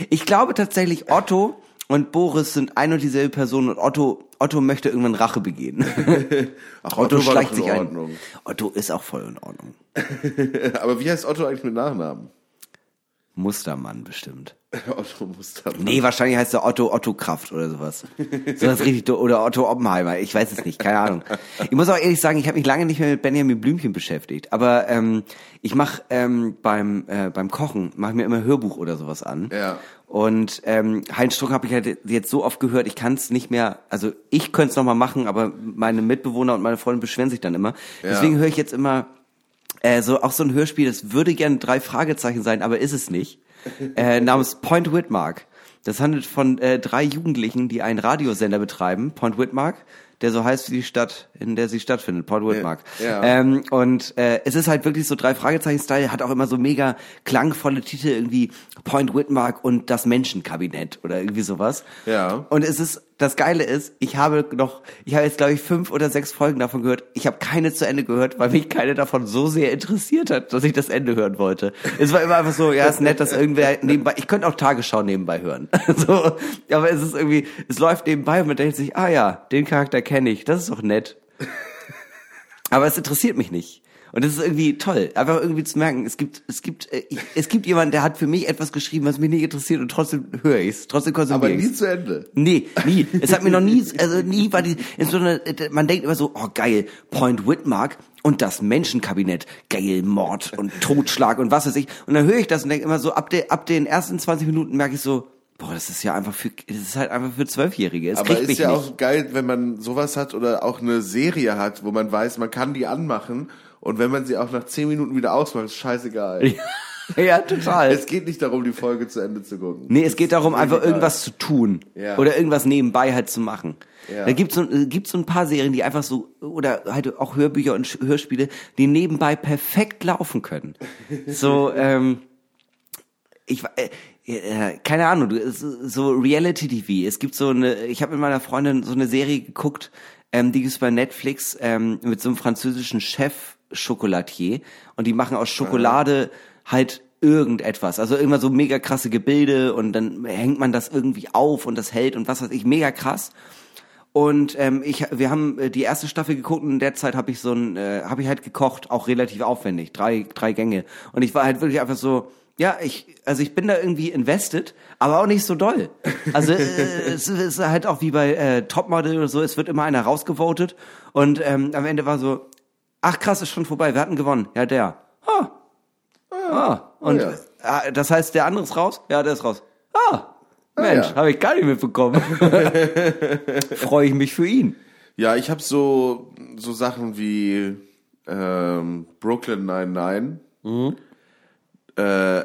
Ich glaube tatsächlich, Otto und Boris sind ein und dieselbe Person und Otto, Otto möchte irgendwann Rache begehen. Ach, Otto, Otto schleicht sich ein. Otto ist auch voll in Ordnung. Aber wie heißt Otto eigentlich mit Nachnamen? Mustermann bestimmt. Otto Mustermann. Nee, wahrscheinlich heißt er Otto Otto Kraft oder sowas. So das richtig oder Otto Oppenheimer, ich weiß es nicht, keine Ahnung. Ich muss auch ehrlich sagen, ich habe mich lange nicht mehr mit Benjamin Blümchen beschäftigt, aber ähm, ich mache ähm, beim äh, beim Kochen mache mir immer Hörbuch oder sowas an. Ja. Und ähm, Heinz Strunk habe ich halt jetzt so oft gehört, ich kann es nicht mehr, also ich könnte es noch mal machen, aber meine Mitbewohner und meine Freunde beschweren sich dann immer. Deswegen höre ich jetzt immer äh, so auch so ein Hörspiel, das würde gern drei Fragezeichen sein, aber ist es nicht. Äh, namens Point Whitmark. Das handelt von äh, drei Jugendlichen, die einen Radiosender betreiben, Point Whitmark, der so heißt wie die Stadt, in der sie stattfindet, Point Whitmark. Ja. Ähm, und äh, es ist halt wirklich so drei Fragezeichen-Style, hat auch immer so mega klangvolle Titel, irgendwie Point Whitmark und das Menschenkabinett oder irgendwie sowas. Ja. Und es ist, das Geile ist, ich habe noch, ich habe jetzt glaube ich fünf oder sechs Folgen davon gehört. Ich habe keine zu Ende gehört, weil mich keine davon so sehr interessiert hat, dass ich das Ende hören wollte. Es war immer einfach so, ja, ist nett, dass irgendwer nebenbei, ich könnte auch Tagesschau nebenbei hören. so, aber es ist irgendwie, es läuft nebenbei und man denkt sich, ah ja, den Charakter kenne ich, das ist doch nett. Aber es interessiert mich nicht. Und das ist irgendwie toll, einfach irgendwie zu merken, es gibt, es gibt, äh, ich- es gibt jemanden, der hat für mich etwas geschrieben, was mich nicht interessiert und trotzdem höre ich's, trotzdem Aber konsumiere nie ich's. zu Ende. Nee, nie. Es hat mir noch nie, also nie war die, in so einer, man denkt immer so, oh geil, Point Whitmark, und das Menschenkabinett, geil, Mord und Totschlag und was weiß ich. Und dann höre ich das und denke immer so, ab, de, ab den ersten 20 Minuten merke ich so, boah, das ist ja einfach für, das ist halt einfach für Zwölfjährige. Es Aber ist ja nicht. auch geil, wenn man sowas hat oder auch eine Serie hat, wo man weiß, man kann die anmachen und wenn man sie auch nach zehn Minuten wieder ausmacht, ist scheißegal. ja, total. Es geht nicht darum, die Folge zu Ende zu gucken. Nee, es geht darum, einfach irgendwas zu tun. Ja. Oder irgendwas nebenbei halt zu machen. Ja. Da gibt's so, äh, gibt's so ein paar Serien, die einfach so, oder halt auch Hörbücher und Hörspiele, die nebenbei perfekt laufen können. So, ähm, ich, äh, äh, keine Ahnung, so Reality TV. Es gibt so eine, ich habe mit meiner Freundin so eine Serie geguckt, ähm, die gibt's bei Netflix ähm, mit so einem französischen Chef Chocolatier und die machen aus Schokolade halt irgendetwas, also immer so mega krasse Gebilde und dann hängt man das irgendwie auf und das hält und was weiß ich, mega krass. Und ähm, ich, wir haben äh, die erste Staffel geguckt und in der Zeit habe ich so ein, äh, habe ich halt gekocht, auch relativ aufwendig, drei, drei Gänge. Und ich war halt wirklich einfach so, ja, ich, also ich bin da irgendwie invested, aber auch nicht so doll. Also äh, es ist halt auch wie bei äh, Topmodel oder so, es wird immer einer rausgevotet und ähm, am Ende war so, ach krass, ist schon vorbei, wir hatten gewonnen, ja der. Ha. Ah. Und ja. äh, das heißt, der andere ist raus? Ja, der ist raus. Ah. Mensch, ja. habe ich gar nicht mitbekommen. Freue ich mich für ihn. Ja, ich habe so so Sachen wie ähm, Brooklyn 99. Mhm. Äh,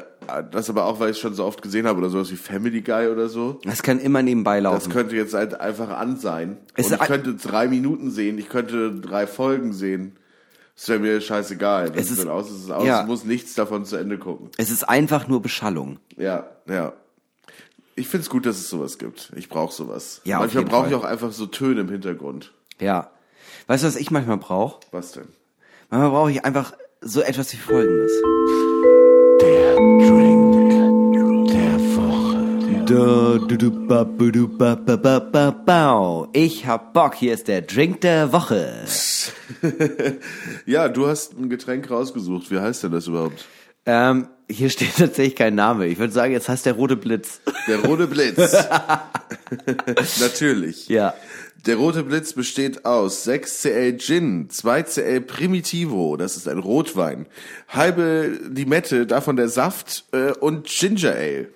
das aber auch, weil ich es schon so oft gesehen habe oder sowas wie Family Guy oder so. Das kann immer nebenbei Das laufen. könnte jetzt halt einfach an sein. Es Und ist ich könnte drei Minuten sehen, ich könnte drei Folgen sehen. Das wäre mir scheißegal. Das Es ist ist- dann aus, es ist aus. ja. Ich muss nichts davon zu Ende gucken. Es ist einfach nur Beschallung. Ja, ja. Ich find's gut, dass es sowas gibt. Ich brauche sowas. Ja, Manchmal brauche ich auch einfach so Töne im Hintergrund. Ja. Weißt du, was ich manchmal brauche? Was denn? Manchmal brauche ich einfach so etwas wie folgendes. Der Drink Ich hab Bock, hier ist der Drink der Woche. Ja, du hast ein Getränk rausgesucht. Wie heißt denn das überhaupt? Ähm, hier steht tatsächlich kein Name. Ich würde sagen, jetzt heißt der rote Blitz. Der rote Blitz. Natürlich. Ja. Der rote Blitz besteht aus 6cl Gin, 2cl Primitivo, das ist ein Rotwein, halbe Limette, davon der Saft äh, und Ginger Ale.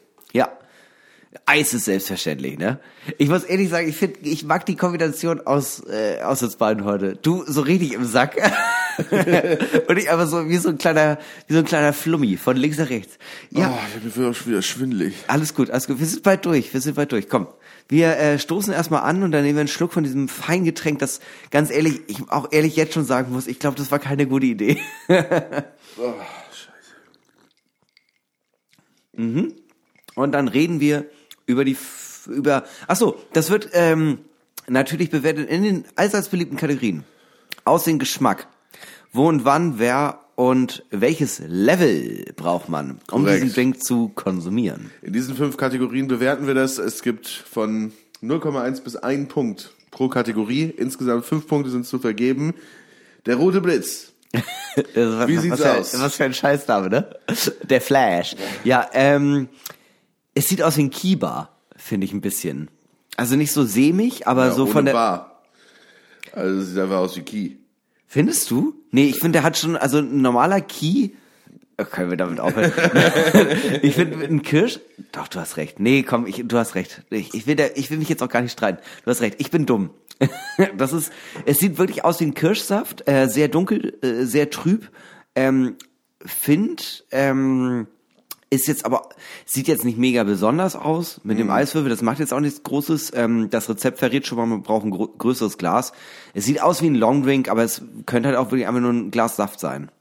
Eis ist selbstverständlich, ne? Ich muss ehrlich sagen, ich finde, ich mag die Kombination aus, äh, aus uns beiden heute. Du so richtig im Sack. Und ich einfach so wie so ein kleiner, wie so ein kleiner Flummi von links nach rechts. Ja, Oh, mir wird auch schon wieder schwindelig. alles gut, alles gut. Wir sind bald durch, wir sind bald durch. Komm. Wir äh, stoßen erstmal an und dann nehmen wir einen Schluck von diesem Feingetränk, das ganz ehrlich, ich auch ehrlich jetzt schon sagen muss, ich glaube, das war keine gute Idee. Oh, Mhm. Und dann reden wir über die über ach so, das wird ähm, natürlich bewertet in den allseits beliebten Kategorien. Aussehen, Geschmack. Wo und wann, wer und welches Level braucht man, um Korrekt. diesen Drink zu konsumieren? In diesen fünf Kategorien bewerten wir das. Es gibt von 0,1 bis 1 Punkt pro Kategorie. Insgesamt fünf Punkte sind zu vergeben. Der rote Blitz. Wie sieht's was für, aus? Was für ein Scheißname, ne? Der Flash. Ja, ähm, es sieht aus wie ein Kiba, finde ich ein bisschen. Also nicht so sämig, aber Ja, so von der. Bar. Also es sieht einfach aus wie Key. Findest du? Nee, ich finde, der hat schon, also ein normaler Key. Oh, können wir damit aufhören? ich finde, ein Kirsch. Doch, du hast recht. Nee, komm, ich, du hast recht. Ich, ich will, da, ich will mich jetzt auch gar nicht streiten. Du hast recht. Ich bin dumm. das ist, es sieht wirklich aus wie ein Kirschsaft, äh, sehr dunkel, äh, sehr trüb. Ähm, find, ähm, ist jetzt aber, sieht jetzt nicht mega besonders aus mit dem Eiswürfel, das macht jetzt auch nichts Großes. Ähm, das Rezept verrät schon mal, man braucht ein größeres Glas. Es sieht aus wie ein Longdrink, aber es könnte halt auch wirklich einfach nur ein Glas Saft sein.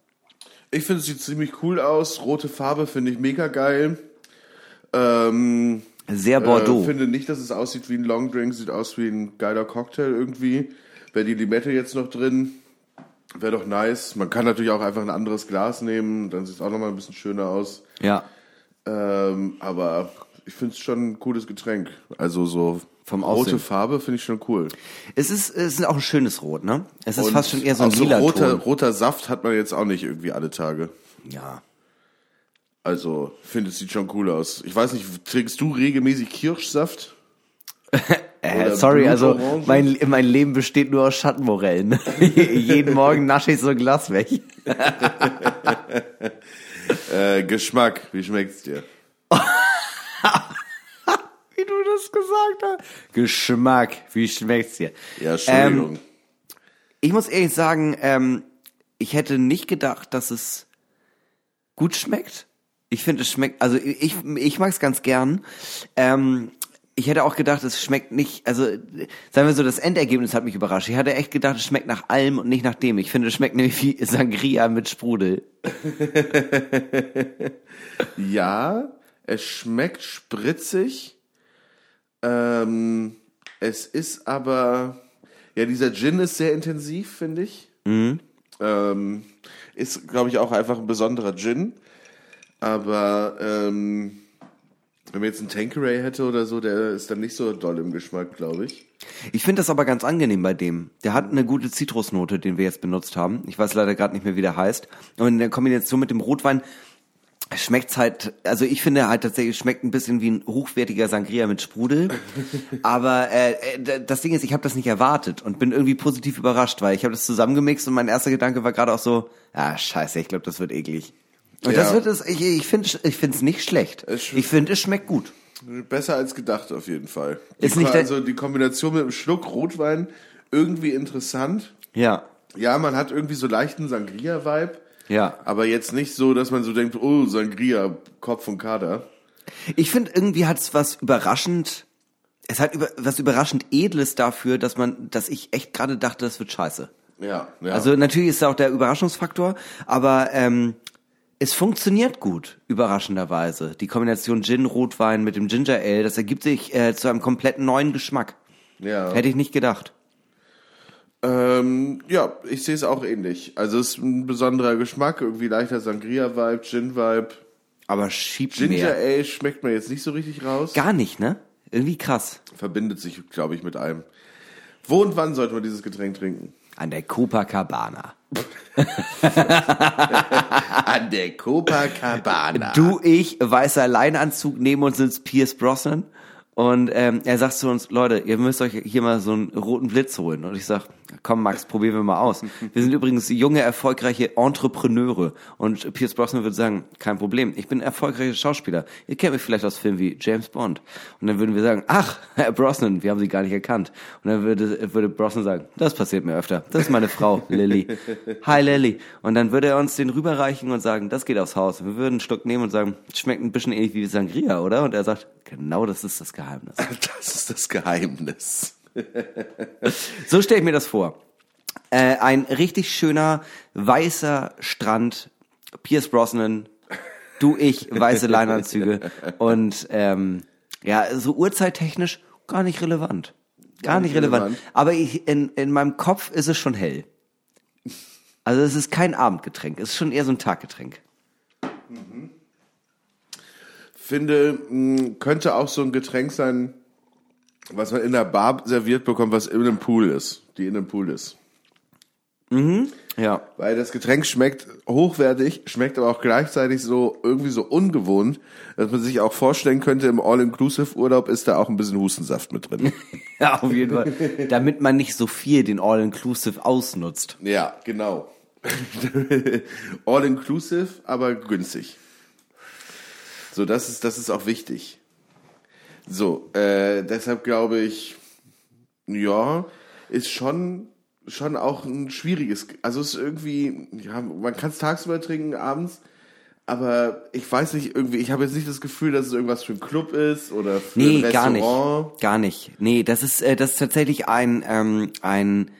Ich finde, es sieht ziemlich cool aus. Rote Farbe finde ich mega geil. Ähm, Sehr Bordeaux. Äh, finde nicht, dass es aussieht wie ein Longdrink, sieht aus wie ein geiler Cocktail irgendwie. Wäre die Limette jetzt noch drin, wäre doch nice. Man kann natürlich auch einfach ein anderes Glas nehmen, dann sieht es auch nochmal ein bisschen schöner aus. ja. Ähm, aber ich finde es schon ein cooles Getränk. Also so Vom rote Aussehen. Farbe finde ich schon cool. Es ist, es ist auch ein schönes Rot, ne? Es ist Und fast schon eher so ein auch so lila roter, roter Saft hat man jetzt auch nicht irgendwie alle Tage. Ja. Also, finde es sieht schon cool aus. Ich weiß nicht, trinkst du regelmäßig Kirschsaft? Äh, sorry, also mein, mein Leben besteht nur aus Schattenmorellen. Jeden Morgen nasche ich so ein Glas weg. Äh, Geschmack, wie schmeckt's dir? Wie du das gesagt hast. Geschmack, wie schmeckt's dir? Ja, Entschuldigung. Ähm, ich muss ehrlich sagen, ähm, ich hätte nicht gedacht, dass es gut schmeckt. Ich finde, es schmeckt, also ich, ich mag es ganz gern. Ähm, ich hätte auch gedacht, es schmeckt nicht, also sagen wir so, das Endergebnis hat mich überrascht. Ich hatte echt gedacht, es schmeckt nach allem und nicht nach dem. Ich finde, es schmeckt nämlich wie Sangria mit Sprudel. Ja, es schmeckt spritzig. Ähm, es ist aber, ja, dieser Gin ist sehr intensiv, finde ich. Ähm, ist, glaube ich, auch einfach ein besonderer Gin. Aber ähm, wenn man jetzt einen Tanqueray hätte oder so, der ist dann nicht so doll im Geschmack, glaube ich. Ich finde das aber ganz angenehm bei dem. Der hat eine gute Zitrusnote, den wir jetzt benutzt haben. Ich weiß leider gerade nicht mehr, wie der heißt. Und in der Kombination mit dem Rotwein schmeckt's halt, also ich finde halt tatsächlich, schmeckt ein bisschen wie ein hochwertiger Sangria mit Sprudel. Aber äh, äh, das Ding ist, ich habe das nicht erwartet und bin irgendwie positiv überrascht, weil ich habe das zusammengemixt und mein erster Gedanke war gerade auch so, ah scheiße, ich glaube, das wird eklig. Und Ja. das wird es, ich, ich finde ich find's nicht schlecht. Es Ich finde, es schmeckt gut. Besser als gedacht auf jeden Fall. Die Ist nicht also die Kombination mit einem Schluck Rotwein irgendwie interessant. Ja. Ja, man hat irgendwie so leichten Sangria-Vibe. Ja. Aber jetzt nicht so, dass man so denkt, oh, Sangria, Kopf und Kader. Ich finde, irgendwie hat es was überraschend, es hat über, was überraschend Edles dafür, dass man, dass ich echt gerade dachte, das wird scheiße. Ja, ja. Also natürlich ist da auch der Überraschungsfaktor, aber ähm, es funktioniert gut, überraschenderweise. Die Kombination Gin, Rotwein mit dem Ginger Ale, das ergibt sich äh, zu einem komplett neuen Geschmack. ja. Hätte ich nicht gedacht. Ähm, ja, ich sehe es auch ähnlich. Also es ist ein besonderer Geschmack, irgendwie leichter Sangria-Vibe, Gin-Vibe. Aber schiebt Ginger mehr. Ale schmeckt man jetzt nicht so richtig raus. Gar nicht, ne? Irgendwie krass. Verbindet sich, glaube ich, mit allem. Wo und wann sollte man dieses Getränk trinken? An der Copacabana. An der Copacabana. Du, ich, weißer Leinanzug, neben uns sitzt Pierce Brosnan. Und ähm, er sagt zu uns, Leute, ihr müsst euch hier mal so einen roten Blitz holen. Und ich sag, komm Max, probieren wir mal aus. Wir sind übrigens junge, erfolgreiche Entrepreneure. Und Pierce Brosnan würde sagen, kein Problem, ich bin erfolgreicher Schauspieler. Ihr kennt mich vielleicht aus Filmen wie James Bond. Und dann würden wir sagen, ach, Herr Brosnan, wir haben Sie gar nicht erkannt. Und dann würde, würde Brosnan sagen, das passiert mir öfter. Das ist meine Frau, Lilly. Hi Lilly. Und dann würde er uns den rüberreichen und sagen, das geht aufs Haus. Wir würden einen Schluck nehmen und sagen, schmeckt ein bisschen ähnlich wie Sangria, oder? Und er sagt, genau das ist das Geheimnis. Das ist das Geheimnis. So stelle ich mir das vor. Äh, ein richtig schöner weißer Strand, Pierce Brosnan, du, ich, weiße Leinanzüge und ähm, ja, so uhrzeittechnisch gar nicht relevant. Gar nicht nicht relevant. relevant. Aber ich, in, in meinem Kopf ist es schon hell. Also es ist kein Abendgetränk, es ist schon eher so ein Taggetränk. Finde, mh, könnte auch so ein Getränk sein, was man in der Bar serviert bekommt, was in einem Pool ist, die in einem Pool ist. Ja. Weil das Getränk schmeckt hochwertig, schmeckt aber auch gleichzeitig so irgendwie so ungewohnt, dass man sich auch vorstellen könnte, im All-Inclusive-Urlaub ist da auch ein bisschen Hustensaft mit drin. Ja, auf jeden Fall. Damit man nicht so viel den All-Inclusive ausnutzt. ja, genau. All-Inclusive, aber günstig. So, das ist, das ist auch wichtig. So, äh, deshalb glaube ich, ja, ist schon, schon auch ein schwieriges, also es ist irgendwie, ja, man kann es tagsüber trinken, abends, aber ich weiß nicht, irgendwie, ich habe jetzt nicht das Gefühl, dass es irgendwas für ein Club ist oder für Nee, ein gar Restaurant. nicht. Gar nicht. Nee, das ist, äh, das ist tatsächlich ein, ähm, ein,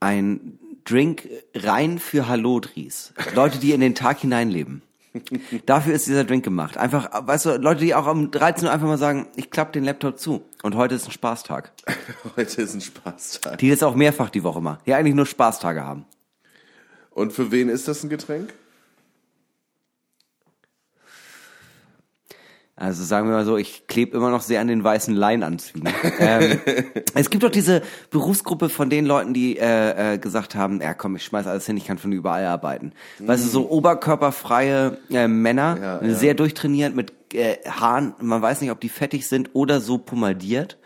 ein Drink rein für Hallodris. Leute, die in den Tag hineinleben. Dafür ist dieser Drink gemacht. Einfach, weißt du, Leute, die auch um 13 Uhr einfach mal sagen, ich klappe den Laptop zu. Und heute ist ein Spaßtag. Heute ist ein Spaßtag. Die das auch mehrfach die Woche machen. Die eigentlich nur Spaßtage haben. Und für wen ist das ein Getränk? Also sagen wir mal so, ich klebe immer noch sehr an den weißen Leinanzügen. ähm, es gibt doch diese Berufsgruppe von den Leuten, die äh, äh, gesagt haben, ja komm, ich schmeiß alles hin, ich kann von überall arbeiten. Weißt du, so oberkörperfreie äh, Männer, Ja, ja. sehr durchtrainiert mit äh, Haaren, man weiß nicht, ob die fettig sind oder so pomadiert.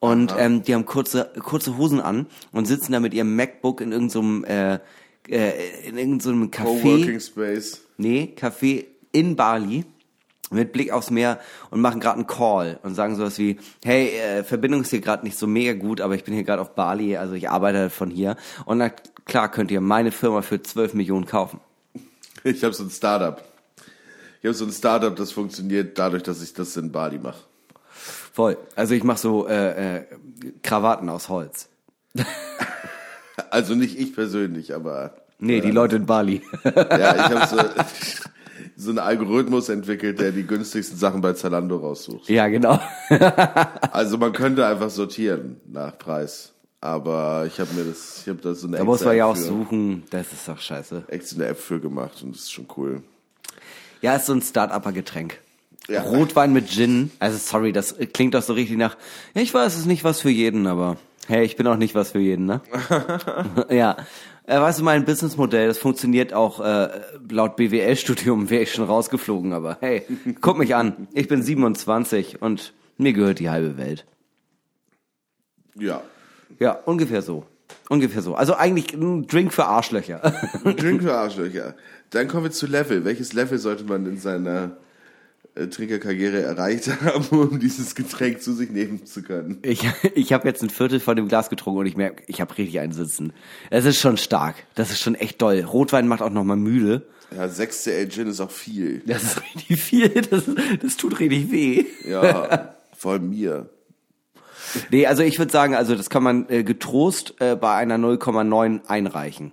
Und ähm, die haben kurze, kurze Hosen an und sitzen da mit ihrem MacBook in irgendeinem, äh, äh, in irgendeinem Café. Coworking Space. Nee, Café in Bali mit Blick aufs Meer und machen gerade einen Call und sagen sowas wie, hey, äh, Verbindung ist hier gerade nicht so mega gut, aber ich bin hier gerade auf Bali, also ich arbeite von hier. Und na klar könnt ihr meine Firma für 12 Millionen kaufen. Ich habe so ein Startup. Ich habe so ein Startup, das funktioniert dadurch, dass ich das in Bali mache. Voll. Also ich mache so äh, äh, Krawatten aus Holz. Also nicht ich persönlich, aber Nee, die Leute in Bali. ja, ich habe so, so einen Algorithmus entwickelt, der die günstigsten Sachen bei Zalando raussucht. ja, genau. Also man könnte einfach sortieren nach Preis, aber ich habe mir das, ich habe da so eine Da muss man ja auch suchen. Das ist doch scheiße. extra eine App für gemacht und das ist schon cool. Ja, ist so ein Start-Upper-Getränk. Ja. Rotwein mit Gin. Also sorry, das klingt doch so richtig nach. Ich weiß, es ist nicht was für jeden, aber hey, ich bin auch nicht was für jeden, ne? ja. Äh, weißt du, mein Businessmodell, das funktioniert auch äh, laut BWL-Studium, wäre ich schon rausgeflogen, aber hey, guck mich an. Ich bin 27 und mir gehört die halbe Welt. Ja. Ja, ungefähr so. Ungefähr so. Also eigentlich ein Drink für Arschlöcher. Drink für Arschlöcher. Dann kommen wir zu Level. Welches Level sollte man in seiner Trinkerkarriere erreicht haben, um dieses Getränk zu sich nehmen zu können? Ich, ich habe jetzt ein Viertel von dem Glas getrunken und ich merke, ich habe richtig einen Sitzen. Es ist schon stark. Das ist schon echt doll. Rotwein macht auch noch mal müde. Ja, 6 CL Gin ist auch viel. Das ist richtig viel. Das, das tut richtig weh. Ja, vor allem mir. Nee, also ich würde sagen, also das kann man äh, getrost äh, bei einer 0,9 einreichen.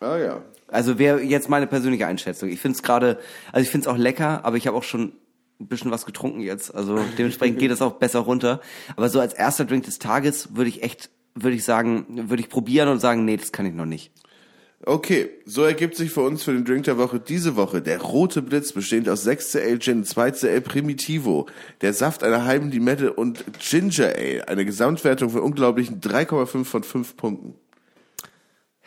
Ah ja. Also wäre jetzt meine persönliche Einschätzung. Ich finde es gerade, also ich finde es auch lecker, aber ich habe auch schon ein bisschen was getrunken jetzt. Also dementsprechend geht es auch besser runter. Aber so als erster Drink des Tages würde ich echt, würde ich sagen, würde ich probieren und sagen, nee, das kann ich noch nicht. Okay, so ergibt sich für uns für den Drink der Woche diese Woche der rote Blitz, bestehend aus 6CL Gin, 2CL Primitivo, der Saft einer halben Limette und Ginger Ale. Eine Gesamtwertung von unglaublichen 3,5 von 5 Punkten.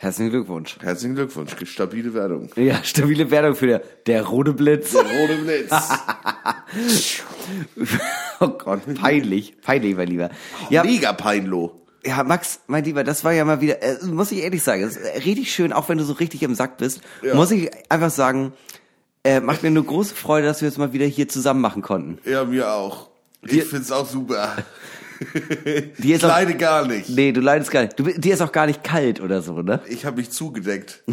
Herzlichen Glückwunsch. Herzlichen Glückwunsch, stabile Wertung. Ja, stabile Wertung für der, der rote Blitz. Rote Blitz. Oh Gott, peinlich, peinlich, mein Lieber. Ja, Mega peinlo. ja, Max, mein Lieber, das war ja mal wieder, äh, muss ich ehrlich sagen, äh, richtig schön, auch wenn du so richtig im Sack bist, Ja. muss ich einfach sagen, äh, macht mir nur große Freude, dass wir es mal wieder hier zusammen machen konnten. Ja, mir auch. Ich find's auch super. Die ist Ich auch, leide gar nicht. nee, du leidest gar nicht. Du, dir ist auch gar nicht kalt oder so, ne? Ich habe mich zugedeckt.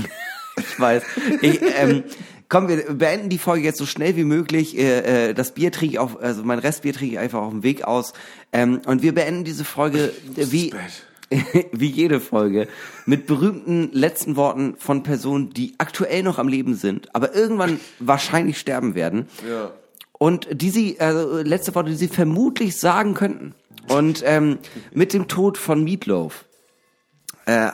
Ich weiß. Ich, ähm, komm, wir beenden die Folge jetzt so schnell wie möglich. Äh, äh, das Bier trinke ich auf, also mein Restbier trinke ich einfach auf dem Weg aus. Ähm, und wir beenden diese Folge wie, wie jede Folge mit berühmten letzten Worten von Personen, die aktuell noch am Leben sind, aber irgendwann wahrscheinlich sterben werden. Ja. Und die sie, also letzte Worte, die sie vermutlich sagen könnten. Und ähm, mit dem Tod von Meatloaf äh,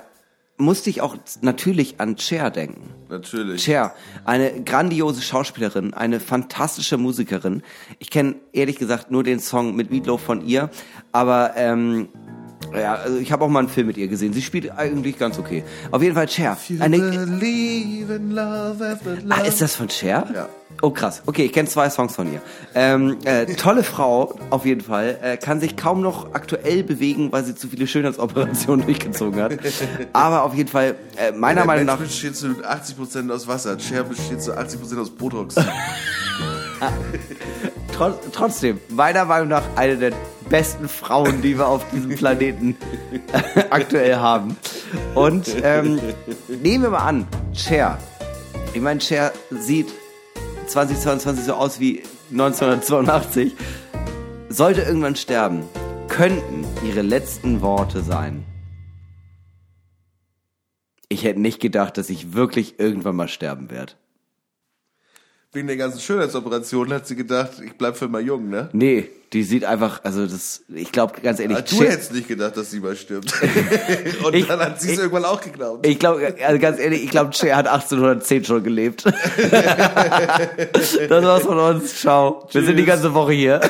musste ich auch natürlich an Cher denken. Natürlich. Cher, eine grandiose Schauspielerin, eine fantastische Musikerin. Ich kenne ehrlich gesagt nur den Song mit Meatloaf von ihr, aber ähm, ja, also ich habe auch mal einen Film mit ihr gesehen. Sie spielt eigentlich ganz okay. Auf jeden Fall Cher. Eine, ah, ist das von Cher? Ja. Oh krass. Okay, ich kenne zwei Songs von ihr. Ähm, äh, tolle Frau, auf jeden Fall. Äh, kann sich kaum noch aktuell bewegen, weil sie zu viele Schönheitsoperationen durchgezogen hat. Aber auf jeden Fall, äh, meiner Der Meinung Mensch nach. besteht zu 80% aus Wasser. Cher besteht zu 80% aus Botox. Trotz, trotzdem, meiner Meinung nach eine der besten Frauen, die wir auf diesem Planeten aktuell haben. Und ähm, nehmen wir mal an, Cher. Ich meine, Cher sieht 2022 so aus wie 1982. Sollte irgendwann sterben, könnten ihre letzten Worte sein. Ich hätte nicht gedacht, dass ich wirklich irgendwann mal sterben werde. Wegen der ganzen Schönheitsoperationen hat sie gedacht, ich bleib für immer jung, ne? Nee, die sieht einfach, also das, ich glaube ganz ehrlich, Ah, du hättest nicht gedacht, dass sie mal stirbt. Und Ich- dann hat sie es irgendwann auch geglaubt. Ich glaube, also ganz ehrlich, ich glaube, Cher hat 1810 schon gelebt. das war's von uns. Ciao. Wir sind die ganze Woche hier.